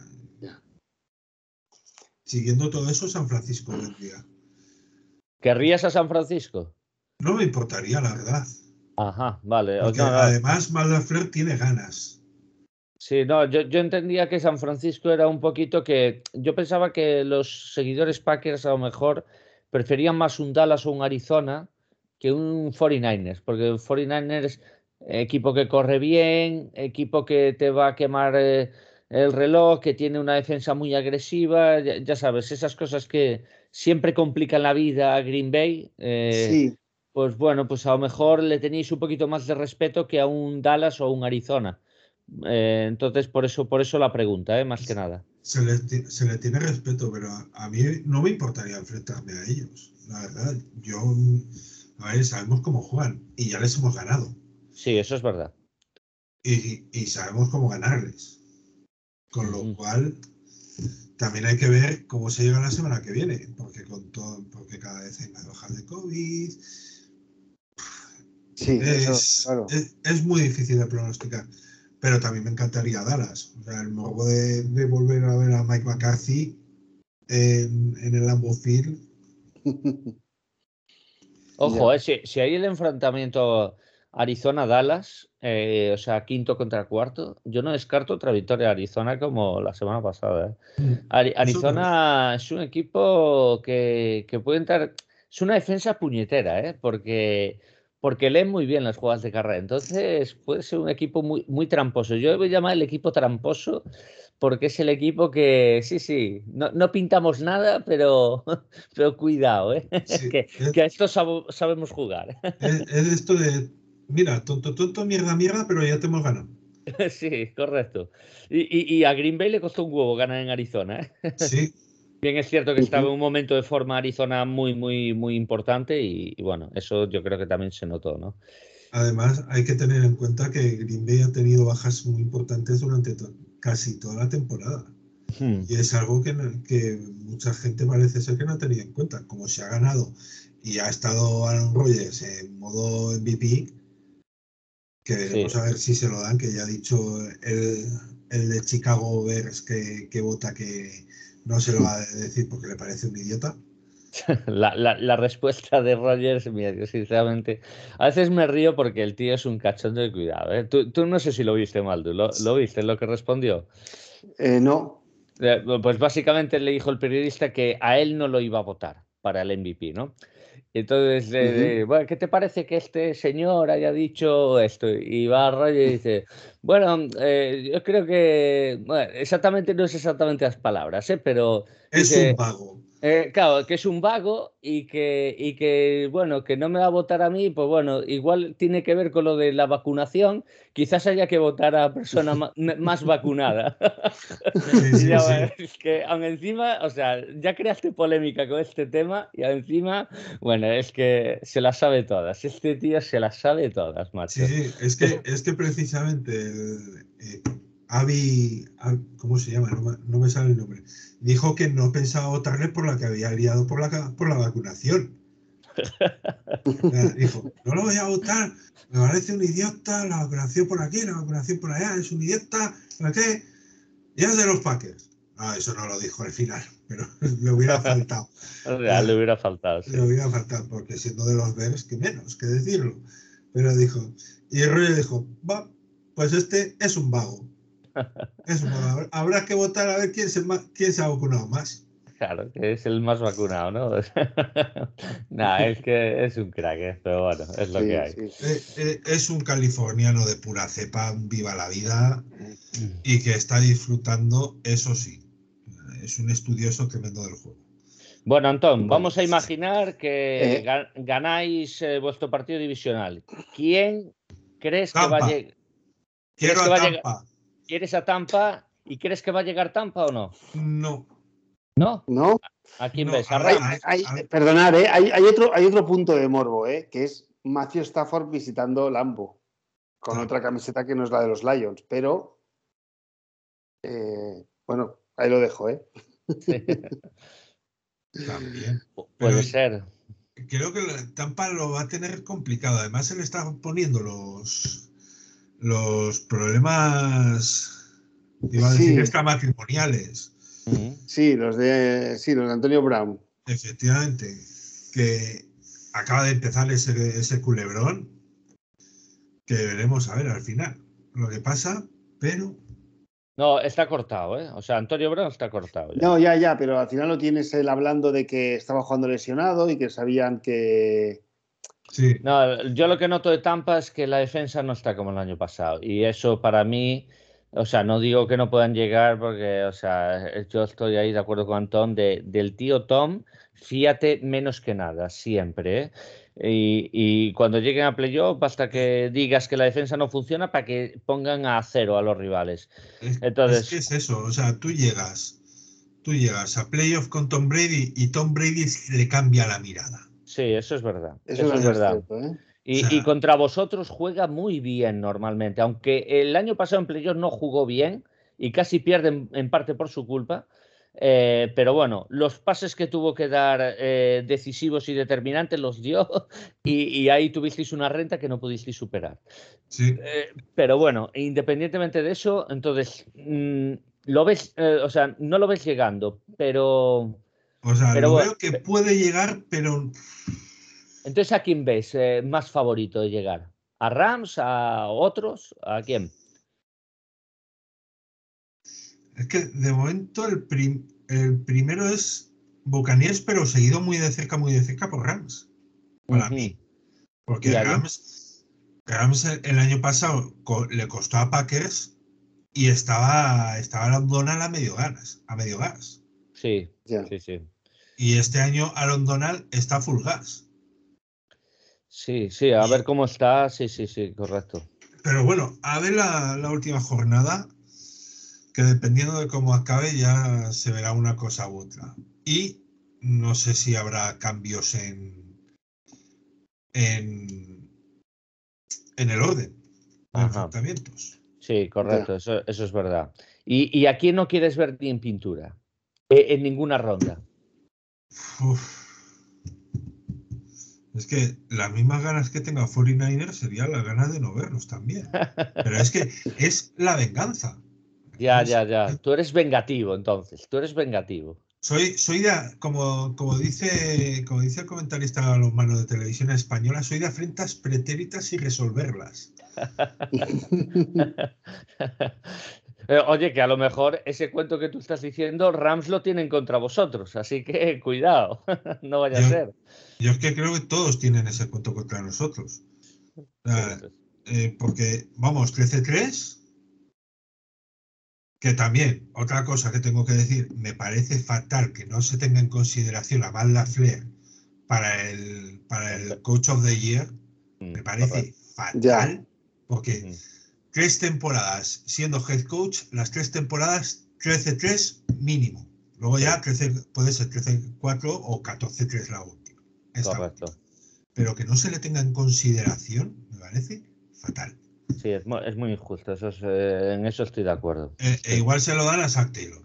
siguiendo todo eso, San Francisco vendría. ¿Querrías a San Francisco? No me importaría, la verdad. Ajá, vale. Además, Maldafleur tiene ganas. Sí, no, yo, entendía que San Francisco era un poquito que. Yo pensaba que los seguidores Packers a lo mejor preferían más un Dallas o un Arizona que un 49ers, porque un 49ers, equipo que corre bien, equipo que te va a quemar. Eh, el reloj, que tiene una defensa muy agresiva, ya, sabes, esas cosas que siempre complican la vida a Green Bay. Eh, sí. Pues bueno, pues a lo mejor le tenéis un poquito más de respeto que a un Dallas o un Arizona. Eh, entonces, por eso, por eso la pregunta, ¿eh? más que nada. Se le, se le tiene respeto, pero a, mí no me importaría enfrentarme a ellos. La verdad, yo, a ver, sabemos cómo juegan y ya les hemos ganado. Sí, eso es verdad. Y, y sabemos cómo ganarles. Con lo cual, también hay que ver cómo se llega la semana que viene, porque con todo, porque cada vez hay más bajas de COVID. Sí, es, es, muy difícil de pronosticar. Pero también me encantaría Dallas. O sea, el modo de, volver a ver a Mike McCarthy en, el Lambeau Field. Ojo, eh, si, si hay el enfrentamiento Arizona-Dallas, eh, o sea, quinto contra cuarto. Yo no descarto otra victoria de Arizona como la semana pasada. ¿eh? Mm, Arizona es un equipo que, puede entrar. Es una defensa puñetera, ¿eh? porque, porque lee muy bien las jugadas de carrera. Entonces puede ser un equipo muy, muy tramposo. Yo voy a llamar el equipo tramposo porque es el equipo que, sí, sí, no, pintamos nada, pero, pero cuidado, ¿eh? que, que, a esto sabemos jugar. es esto de mira, tonto, tonto, mierda, mierda, pero ya te hemos ganado. sí, correcto. Y, a Green Bay le costó un huevo ganar en Arizona. ¿eh? Sí. Bien, es cierto que estaba en un momento de forma Arizona muy, muy, muy importante y, bueno, eso yo creo que también se notó, ¿no? Además, hay que tener en cuenta que Green Bay ha tenido bajas muy importantes durante casi toda la temporada. Hmm. Y es algo que, que, mucha gente parece ser que no ha tenido en cuenta. Como se ha ganado y ha estado Aaron Rodgers en modo MVP, que veremos a ver si se lo dan, que ya ha dicho el, el de Chicago Bears que, que, vota que no se lo va a decir porque le parece un idiota. La, la, la respuesta de Rogers, mira, sinceramente, a veces me río porque el tío es un cachondo de cuidado. ¿eh? Tú, tú, no sé si lo viste mal, ¿tú lo, lo viste lo que respondió? Eh, no. Eh, pues básicamente le dijo el periodista que a él no lo iba a votar para el MVP, ¿no? Entonces, bueno, ¿qué te parece que este señor haya dicho esto? Y va a Roger y dice, bueno, eh, yo creo que, bueno, exactamente no es exactamente las palabras, ¿eh? pero... Es un vago. Eh, claro, que es un vago y que, y que, bueno, que no me va a votar a mí, pues bueno, igual tiene que ver con lo de la vacunación, quizás haya que votar a persona más, vacunada. Sí, Es que aún encima, o sea, ya creaste polémica con este tema y encima, bueno, es que se las sabe todas, este tío se las sabe todas, macho. Sí, es que, es que precisamente... Eh, Avi, ¿cómo se llama? No, me sale el nombre. Dijo que no pensaba votarle por la que había liado por la, por la vacunación. Dijo, no lo voy a votar, me parece un idiota, la vacunación por aquí, la vacunación por allá, es un idiota, ¿para qué? Ya es de los Packers. Ah, eso no lo dijo al final, pero le hubiera faltado. le hubiera faltado, Le hubiera faltado, porque siendo de los Bears, que menos que decirlo. Pero dijo, y el dijo, va, pues este es un vago. Habrá que votar a ver quién se, quién se ha vacunado más. Claro, que es el más vacunado, ¿no? Nada, es que es un crack, ¿eh? pero bueno, es lo que hay. Eh, eh, es un californiano de pura cepa, viva la vida y que está disfrutando, eso sí. Es un estudioso tremendo del juego. Bueno, Antón, vamos a imaginar que ganáis vuestro partido divisional. ¿Quién crees que va a llegar? Quiero a Tampa. ¿Quieres a Tampa y crees que va a llegar Tampa o no? No. ¿No? No. ¿A quién ves? hay, perdonad, ¿eh? hay, otro, hay otro punto de morbo, ¿eh? que es Matthew Stafford visitando Lambo, con otra camiseta que no es la de los Lions, pero eh, bueno, ahí lo dejo, ¿eh? También. Puede ser. Creo que Tampa lo va a tener complicado. Además, se le están poniendo los, los problemas, iba a decir, extramatrimoniales Sí, los de, sí, los de Antonio Brown. Efectivamente, que acaba de empezar ese, ese culebrón, que veremos a ver al final lo que pasa, pero... No, está cortado, ¿eh? O sea, Antonio Brown está cortado. No, ya, ya, pero al final lo tienes él hablando de que estaba jugando lesionado y que sabían que... Sí. No, yo lo que noto de Tampa es que la defensa no está como el año pasado. Y eso para mí o sea, no digo que no puedan llegar porque, o sea, yo estoy ahí de acuerdo con Antón, de, del tío Tom, fíjate menos que nada, siempre. ¿eh? Y, cuando lleguen a playoff, basta que digas que la defensa no funciona para que pongan a cero a los rivales. Entonces, es que es eso, o sea, tú llegas, tú llegas a playoff con Tom Brady y Tom Brady le cambia la mirada. Sí, eso es verdad. Eso, es verdad. ¿eh? Y, contra vosotros juega muy bien normalmente, aunque el año pasado en playoff no jugó bien y casi pierde en, parte por su culpa. Eh, pero bueno, los pases que tuvo que dar eh, decisivos y determinantes los dio y, ahí tuvisteis una renta que no pudisteis superar. Sí. Eh, pero bueno, independientemente de eso, entonces, mm, lo ves, o sea, no lo ves llegando, pero... O sea, lo veo que puede llegar, pero entonces, ¿a quién ves eh, más favorito de llegar? ¿A Rams? ¿A otros? ¿A quién? Es que de momento el, primero es Buccaneers, pero seguido muy de cerca, muy de cerca por Rams. Para mí. Porque Rams, Rams el, año pasado le costó a Packers y estaba, estaba Donald a medio gas. A medio gas. Sí, sí, sí. Y este año Aaron Donald está full gas. Sí, sí, a ver cómo está. Sí, sí, sí, correcto. Pero bueno, a ver la, última jornada, que dependiendo de cómo acabe ya se verá una cosa u otra. Y no sé si habrá cambios en, en, en el orden de enfrentamientos. Sí, correcto, eso, eso, es verdad. ¿Y, ¿Y, a quién no quieres ver ni en pintura? E, en ninguna ronda. Uf. Es que las mismas ganas que tenga 49ers serían las ganas de no verlos también. Pero es que es la venganza. Ya, ya, ya. Tú eres vengativo, entonces. Tú eres vengativo. Soy, soy de, como, como, dice, como dice el comentarista a los manos de televisión española, soy de afrentas pretéritas y resolverlas. Eh, oye, que a lo mejor ese cuento que tú estás diciendo, Rams lo tienen contra vosotros, así que cuidado, no vaya a ser. Yo es que creo que todos tienen ese cuento contra nosotros. Eh, porque, vamos, 13-3, que también, otra cosa que tengo que decir, me parece fatal que no se tenga en consideración a Val Flair para el, para el Coach of the Year. Mm, me parece fatal, porque tres temporadas siendo head coach, las tres temporadas 13-3 mínimo. Luego ya puede ser 13-4 o 14-3 la última. Correcto. Pero que no se le tenga en consideración, me parece fatal. Sí, es, muy injusto, eso eh, en eso estoy de acuerdo. Eh, e igual se lo dan a Zach Taylor.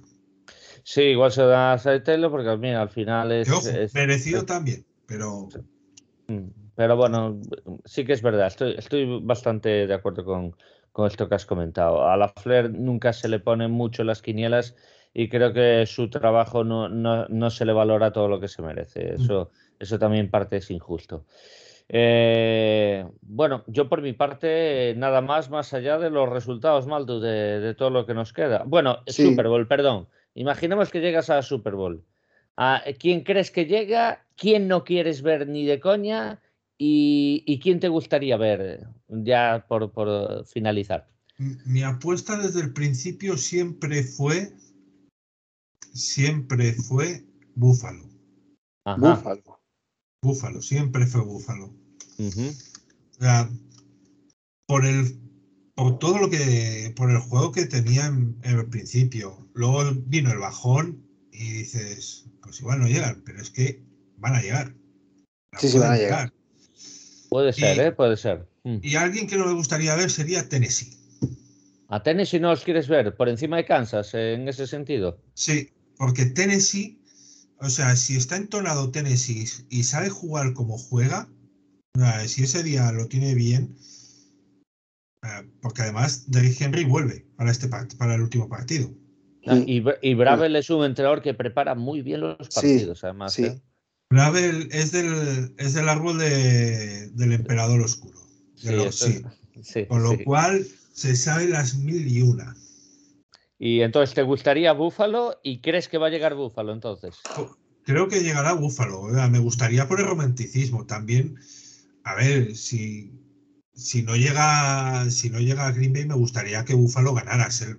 Sí, igual se lo dan a Zach Taylor porque al final es, merecido también, pero... Mm, pero bueno, sí que es verdad, estoy, estoy bastante de acuerdo con, con esto que has comentado. A la Flair nunca se le ponen mucho las quinielas y creo que su trabajo no, no, no se le valora todo lo que se merece. Mm. Eso, eso también parte es injusto. Eh, bueno, yo por mi parte, nada más, más allá de los resultados, Maldo, de, de todo lo que nos queda. Bueno, Super Bowl, perdón. Imaginemos que llegas a Super Bowl. ¿A ¿Quién crees que llega? ¿Quién no quieres ver ni de coña? ¿Y, y quién te gustaría ver ya por, por finalizar? Mi apuesta desde el principio siempre fue siempre fue Búfalo. Búfalo. Búfalo, siempre fue Búfalo. O sea, por el por todo lo que por el juego que tenía en, el principio. Luego vino el bajón y dices, pues igual no llegan, pero es que van a llegar. sí, sí, van a llegar. Puede ser, ¿eh? Puede ser. Mm. Y alguien que no me gustaría ver sería Tennessee. ¿A Tennessee no os quieres ver por encima de Kansas en ese sentido? Sí, porque Tennessee, o sea, si está entonado Tennessee y sabe jugar como juega, si ese día lo tiene bien, eh, porque además Derrick Henry vuelve para, este, para el último partido. Ah, y, y Bravel es un entrenador que prepara muy bien los partidos, además. Sí. ¿eh? Bravel es del, es del árbol del emperador oscuro. Con lo cual se sabe las mil y una. Y entonces, ¿te gustaría Búfalo y crees que va a llegar Búfalo entonces? Creo que llegará Búfalo. Me gustaría por el romanticismo. También, a ver, si, si no llega si no llega a Green Bay, me gustaría que Búfalo ganara. Ser,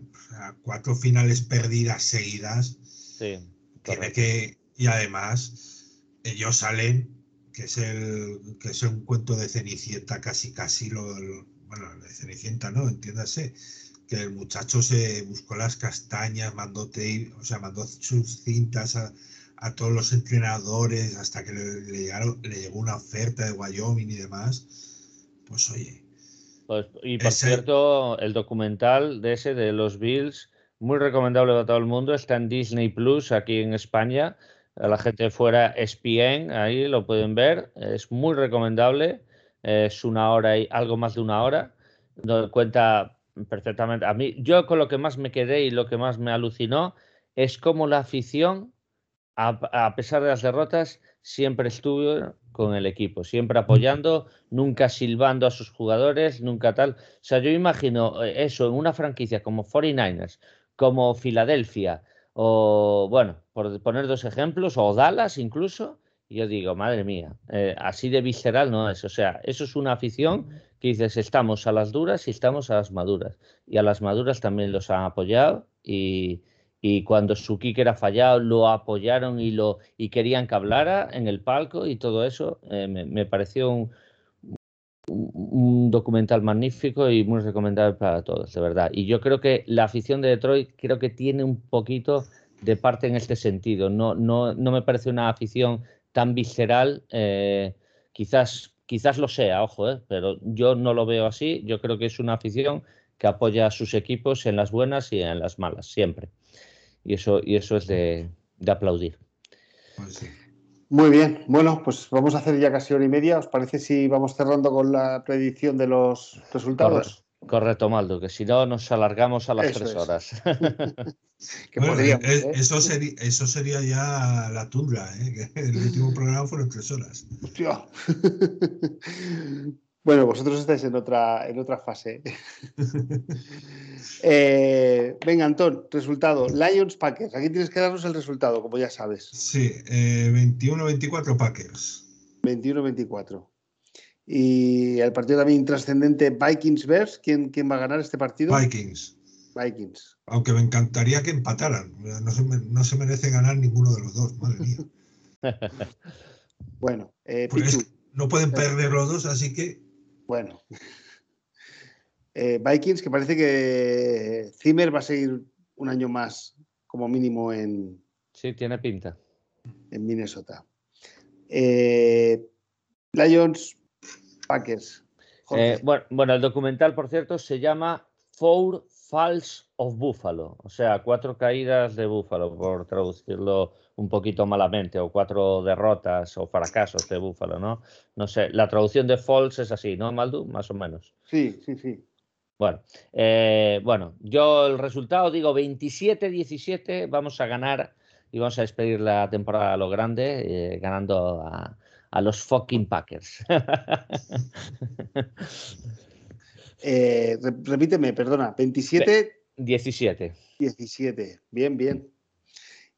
cuatro finales perdidas seguidas. Sí. Tiene que. Y además, ellos salen, que es el que es un cuento de Cenicienta, casi casi lo, bueno, de Cenicienta, ¿no? Entiéndase que el muchacho se buscó las castañas, mandó o sea, mandó sus cintas a, todos los entrenadores hasta que le, le, llegó una oferta de Wyoming y demás. Pues oye. Pues, y por cierto, el documental de ese de los Bills, muy recomendable para todo el mundo, está en Disney Plus aquí en España. A la gente fuera ESPN, ahí lo pueden ver. Es muy recomendable. Es una hora y algo más de una hora. Donde cuenta perfectamente. A mí, yo con lo que más me quedé y lo que más me alucinó es cómo la afición, a, pesar de las derrotas, siempre estuvo con el equipo, siempre apoyando, nunca silbando a sus jugadores, nunca tal. O sea, yo imagino eh, eso en una franquicia como 49ers, como Filadelfia, o bueno, por poner dos ejemplos, o Dallas incluso, y yo digo, madre mía, eh, así de visceral no es. O sea, eso es una afición que dices, estamos a las duras y estamos a las maduras. Y a las maduras también los han apoyado y, cuando su kicker ha fallado lo apoyaron y, lo, y querían que hablara en el palco y todo eso. Eh, me, pareció un, un, documental magnífico y muy recomendable para todos, de verdad. Y yo creo que la afición de Detroit creo que tiene un poquito de parte en este sentido. No, no, no me parece una afición tan visceral. Eh, quizás Quizás lo sea, ojo, ¿eh? pero yo no lo veo así. Yo creo que es una afición que apoya a sus equipos en las buenas y en las malas, siempre. Y eso, y eso es de, aplaudir. Pues Muy bien, bueno, pues vamos a hacer ya casi hora y media. ¿Os parece si vamos cerrando con la predicción de los resultados? Correcto, Maldo, que si no nos alargamos a las tres horas. Eh, eh, eso, sería, eso sería ya la tundra, ¿eh? el último programa fueron tres horas. bueno, vosotros estáis en otra, en otra fase. eh, venga, Antón, resultado. Lions Packers. Aquí tienes que darnos el resultado, como ya sabes. Sí, 21-24 Packers. 21-24. Y el partido también trascendente Vikings Bears. ¿Quién, ¿Quién va a ganar este partido? Vikings. Vikings. Aunque me encantaría que empataran. No se, merece ganar ninguno de los dos, madre mía. bueno, eh, pues no pueden perder los dos, así que. Bueno. Eh, Vikings, que parece que Zimmer va a seguir un año más, como mínimo, en. Sí, tiene pinta. En Minnesota. Eh, Lions, Packers. Eh, bueno, bueno, el documental, por cierto, se llama Four Falls of Buffalo, o sea, cuatro caídas de búfalo, por traducirlo un poquito malamente, o cuatro derrotas o fracasos de búfalo, ¿no? No sé, la traducción de falls es así, ¿no, Maldu? Más o menos. Sí, sí, sí. Bueno, eh, bueno, yo el resultado digo 27-17, vamos a ganar y vamos a despedir la temporada a lo grande, eh, ganando a, a los fucking Packers. Eh, repíteme, perdona, 27. 17. 17, bien, bien.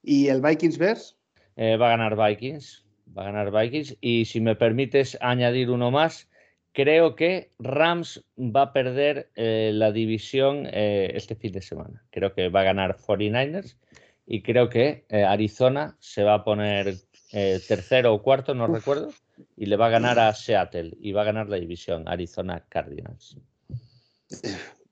¿Y el Vikings Bears? Eh, va a ganar Vikings, va a ganar Vikings. Y si me permites añadir uno más, creo que Rams va a perder eh, la división este fin de semana. Creo que va a ganar 49ers y creo que Arizona se va a poner tercero o cuarto, no recuerdo, y le va a ganar a Seattle y va a ganar la división Arizona Cardinals.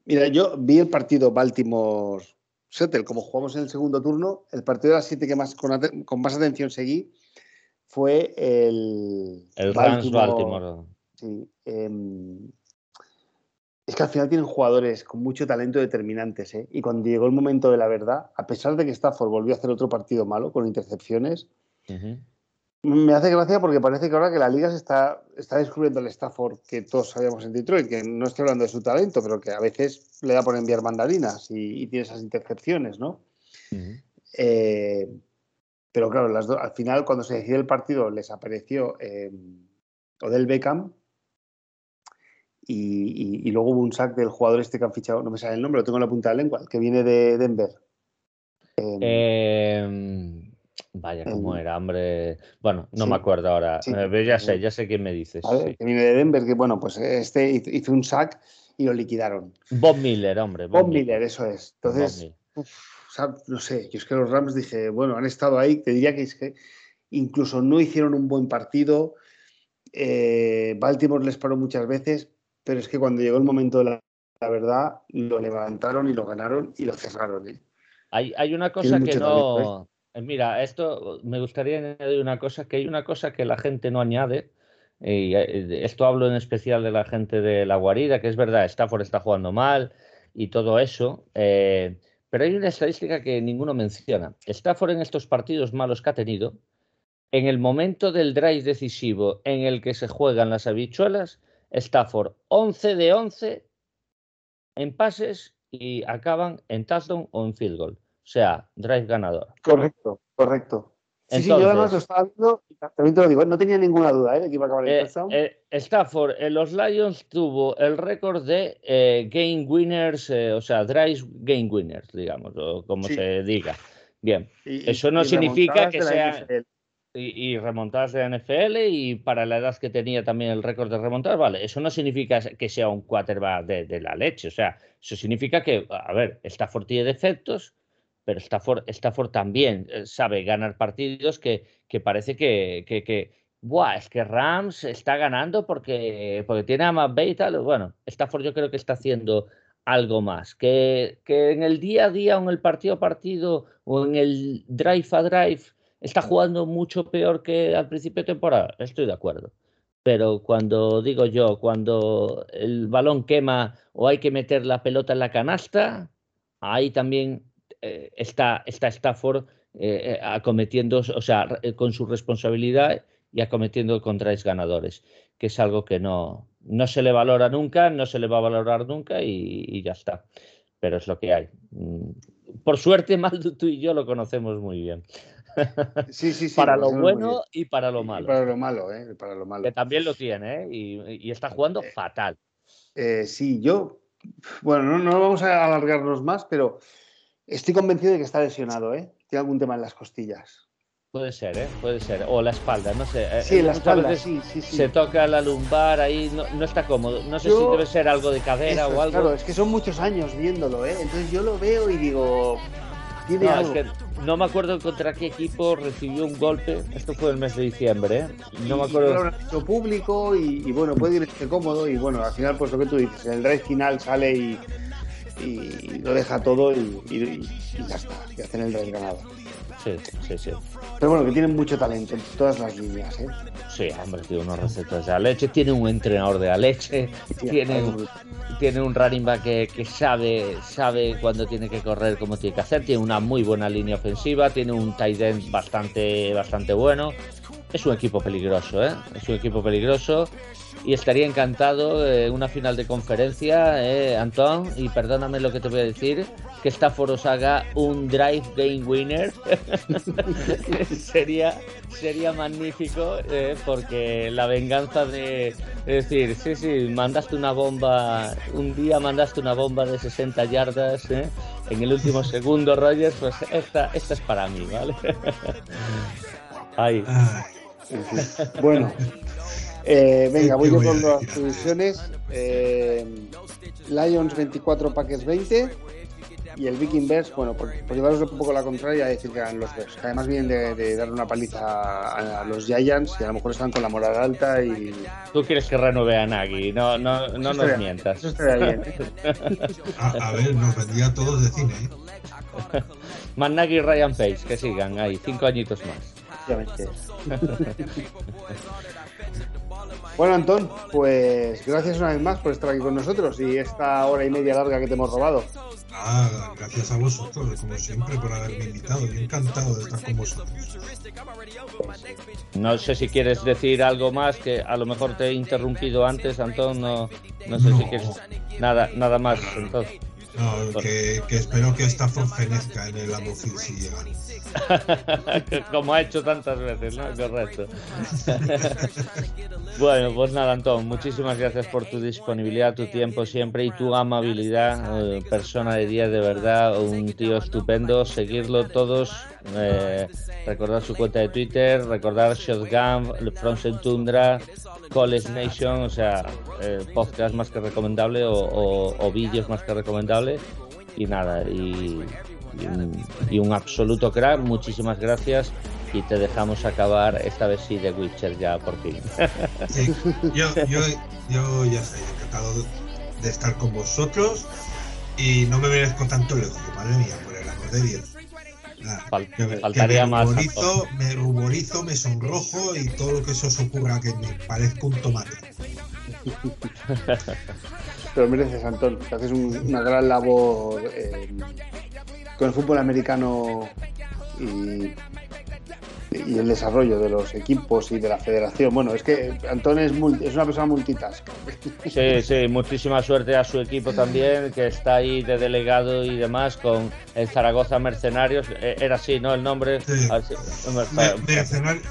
Mira, yo vi el partido Baltimore-Seattle, como jugamos en el segundo turno, el partido de las siete que más con, más atención seguí fue el... El Baltimore. Sí. Em, es que al final tienen jugadores con mucho talento determinantes, ¿eh? Y cuando llegó el momento de la verdad, a pesar de que Stafford volvió a hacer otro partido malo con intercepciones, me hace gracia porque parece que ahora que la liga se está, está descubriendo el Stafford que todos sabíamos en Detroit, que no estoy hablando de su talento, pero que a veces le da por enviar mandarinas y, tiene esas intercepciones, ¿no? Eh, pero claro, las al final cuando se decidió el partido les apareció eh, Odell Beckham y, luego hubo un sack del jugador este que han fichado, no me sale el nombre, lo tengo en la punta de la lengua, que viene de Denver. Eh, Vaya, cómo era, hombre. Bueno, no me acuerdo ahora. Eh, ya sé, ya sé quién me dices. Que viene de Denver, que bueno, pues este hizo un sack y lo liquidaron. Bob Miller, hombre. Bob, Miller, eso es. Entonces, no sé, yo es que los Rams dije, bueno, han estado ahí, te diría que es que incluso no hicieron un buen partido. Eh, Baltimore les paró muchas veces, pero es que cuando llegó el momento de la, verdad, lo levantaron y lo ganaron y lo cerraron. ¿eh? Hay, hay, una cosa que no. Eh, mira, esto me gustaría añadir una cosa, que hay una cosa que la gente no añade, y eh, esto hablo en especial de la gente de la guarida, que es verdad, Stafford está jugando mal y todo eso, eh, pero hay una estadística que ninguno menciona. Stafford en estos partidos malos que ha tenido, en el momento del drive decisivo en el que se juegan las habichuelas, Stafford 11 de 11 en pases y acaban en touchdown o en field goal. O sea, drive ganador. Correcto, correcto. Sí, sí, yo además lo estaba viendo y también te lo digo, no tenía ninguna duda ¿eh? que iba a acabar el eh, eh, Stafford en los Lions tuvo el récord de eh, game winners, o sea, drive game winners, digamos, o como se diga. Bien, eso no significa que sea. Y, y, remontadas de NFL y para la edad que tenía también el récord de remontar, vale, eso no significa que sea un quarterback de, de la leche, o sea, eso significa que, a ver, Stafford tiene defectos, pero Stafford, Stafford también eh, sabe ganar partidos que, que parece que, que, que Buah, es que Rams está ganando porque, porque tiene a McVay y tal. Bueno, Stafford yo creo que está haciendo algo más. Que, que en el día a día o en el partido a partido o en el drive a drive está jugando mucho peor que al principio de temporada. Estoy de acuerdo. Pero cuando digo yo, cuando el balón quema o hay que meter la pelota en la canasta, ahí también eh, está, está Stafford eh, eh, acometiendo, o sea, con su responsabilidad y acometiendo contras ganadores, que es algo que no, no se le valora nunca, no se le va a valorar nunca y, ya está. Pero es lo que hay. Mm, por suerte, Maldo, tú y yo lo conocemos muy bien. Sí, sí, sí. para lo bueno y para lo malo. para lo malo, ¿eh? Para lo malo. Que también lo tiene, ¿eh? Y, está jugando fatal. sí, yo. Bueno, no, no vamos a alargarnos más, pero Estoy convencido de que está lesionado, ¿eh? Tiene algún tema en las costillas. Puede ser, ¿eh? Puede ser. O la espalda, no sé. Eh, sí, la espalda, sí, sí, Se toca la lumbar ahí, no, está cómodo. No sé si debe ser algo de cadera o algo. Claro, es que son muchos años viéndolo, ¿eh? Entonces yo lo veo y digo, tiene no, algo. Es que no me acuerdo contra qué equipo recibió un golpe. Esto fue el mes de diciembre, ¿eh? No me acuerdo. Y público y, bueno, puede irse cómodo y bueno, al final, pues lo que tú dices, en el drive final sale y y lo deja todo y, ya está, y hacen el desganado. sí, sí, sí. Pero bueno, que tienen mucho talento en todas las líneas, ¿eh? Sí, hombre, tiene unos receptores de la leche, tiene un entrenador de la leche, tiene un, tiene un running back que, que, sabe, sabe cuándo tiene que correr, cómo tiene que hacer, tiene una muy buena línea ofensiva, tiene un tight end bastante, bastante bueno. Es un equipo peligroso, ¿eh? Es un equipo peligroso y estaría encantado en una final de conferencia, eh, y perdóname lo que te voy a decir, que Stafford os haga un drive game winner. sería, sería magnífico, eh, porque la venganza de, es decir, sí, sí, mandaste una bomba, un día mandaste una bomba de 60 yardas eh, en el último segundo, Rogers, pues esta, esta es para mí, ¿vale? Ahí. Bueno, eh, venga, voy yo con las divisiones. Eh, Lions 24, Packers 20. Y el Viking Bears, bueno, por, por, llevaros un poco la contraria, decir que eran los Bears, que además vienen de, de darle una paliza a, a, los Giants y a lo mejor están con la moral alta y... Tú quieres que renueve a Nagy, no, no, no nos estaría, mientas. Eso estaría bien. a, a, ver, nos vendía todos de cine, ¿eh? Más Nagy y Ryan Pace, que sigan ahí, cinco añitos más. Bueno, Antón, pues gracias una vez más por estar aquí con nosotros y esta hora y media larga que te hemos robado. Ah, gracias a vosotros, como siempre, por haberme invitado. Yo encantado de estar con vosotros. No sé si quieres decir algo más, que a lo mejor te he interrumpido antes, Antón. No, no sé no. si quieres. Nada, nada más, entonces. No, que, que, espero que esta fenezca en el Amofil si llega. Como ha hecho tantas veces, ¿no? Correcto. bueno, pues nada, Antón, muchísimas gracias por tu disponibilidad, tu tiempo siempre y tu amabilidad. Eh, persona de día, de verdad, un tío estupendo. Seguirlo todos. Eh, recordar su cuenta de Twitter, recordar Shotgun, Frozen Tundra, College Nation, o sea, eh, podcast más que recomendable o, o, vídeos más que recomendable. Y nada, y un, absoluto crack. Muchísimas gracias y te dejamos acabar esta vez sí de Witcher ya por fin. Yo, yo, yo ya estoy encantado de estar con vosotros y no me merezco tanto elogio, madre mía, por el amor de Dios. Fal que, faltaría que me más. ruborizo, me ruborizo, me sonrojo y todo lo que se os ocurra que me parezca un tomate. Pero mereces, Antón, que haces un, una gran labor eh, con el fútbol americano y, y, el desarrollo de los equipos y de la federación. Bueno, es que Antón es, multi, es una persona multitask. Sí, sí, muchísima suerte a su equipo también, que está ahí de delegado y demás con el Zaragoza Mercenarios. Era así, ¿no? El nombre. Sí.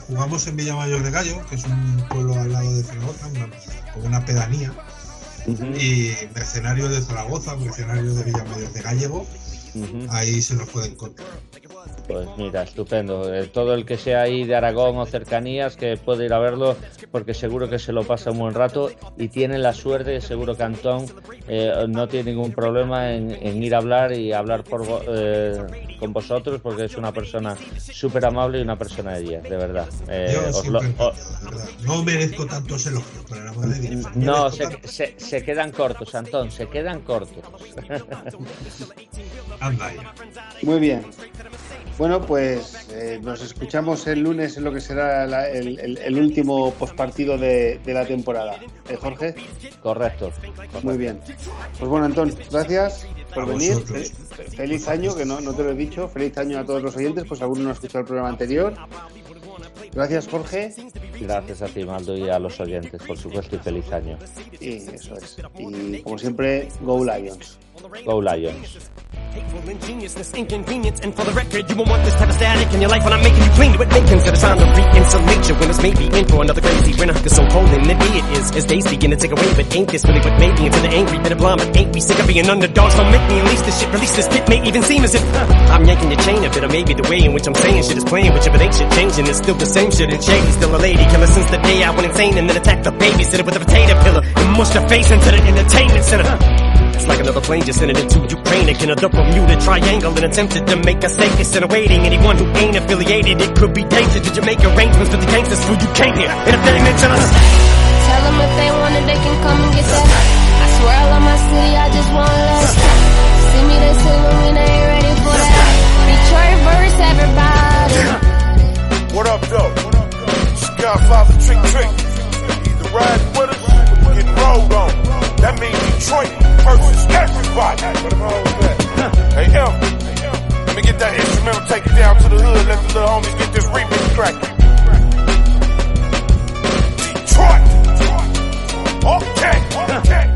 Jugamos en Villamayor de Gallo, que es un pueblo al lado de Zaragoza, una, como una pedanía. Uh -huh. Y Mercenarios de Zaragoza, Mercenarios de Villamayor de Gallego. Uh -huh. Ahí se nos puede encontrar. Pues mira, estupendo. Eh, todo el que sea ahí de Aragón o cercanías que puede ir a verlo porque seguro que se lo pasa un buen rato y tiene la suerte, seguro que Antón eh, no tiene ningún problema en, en, ir a hablar y hablar por, eh, con vosotros porque es una persona súper amable y una persona de 10, de verdad. Eh, Yo lo, o, no merezco tantos elogios, pero la madre de Dios. No, se, se, se, quedan cortos, Antón, se quedan cortos. Anda ya. Muy bien. Bueno, pues eh, nos escuchamos el lunes en lo que será la, el, el, el, último postpartido de, de la temporada. ¿Eh, Jorge? Correcto, correcto, Muy bien. Pues bueno, Antón, gracias por venir. vosotros. Feliz año, que no, no te lo he dicho. Feliz año a todos los oyentes, pues alguno no ha escuchado el programa anterior. Gracias, Jorge. Gracias a ti, Maldo, y a los oyentes, por supuesto, y feliz año. Y eso es. Y como siempre, Go Lions. Go Lions. Hateful ingeniousness, inconvenience, and for the record, you won't want this type of static in your life when I'm making you clean to it. Make consider time to re-insulate your winners, maybe in for another crazy winter. Cause so cold the day it is, as they seeking to take away, but ain't this really what made me into the angry bit of? Ain't we sick of being underdogs? Don't make me unleash this shit, release this bit, may even seem as if huh, I'm yanking your chain a bit, or maybe the way in which I'm saying shit is playing with you, but ain't shit changing, it's still the same shit, and still a lady killer since the day I went insane and then attacked the babysitter with a potato pillar and mushed her face into the entertainment center. Huh? Like another plane just sent it into Ukraine. Again, another Bermuda Triangle and attempted to make a safe. Instead of waiting, anyone who ain't affiliated, it could be dangerous. Did you make arrangements for the gangsters who you came here? And if they mention us, tell them if they want it, they can come and get that. I swear I love my city, I just want love. See me, they salute me, they ain't ready for that. Detroit verse, everybody. What up, though? What up, though? Trick Trick. Either ride with us or get rolled on. That means Detroit versus everybody. Hey, L. Let me get that instrumental, take it down to the hood, let the little homies get this remix cracking. Detroit! Okay, okay.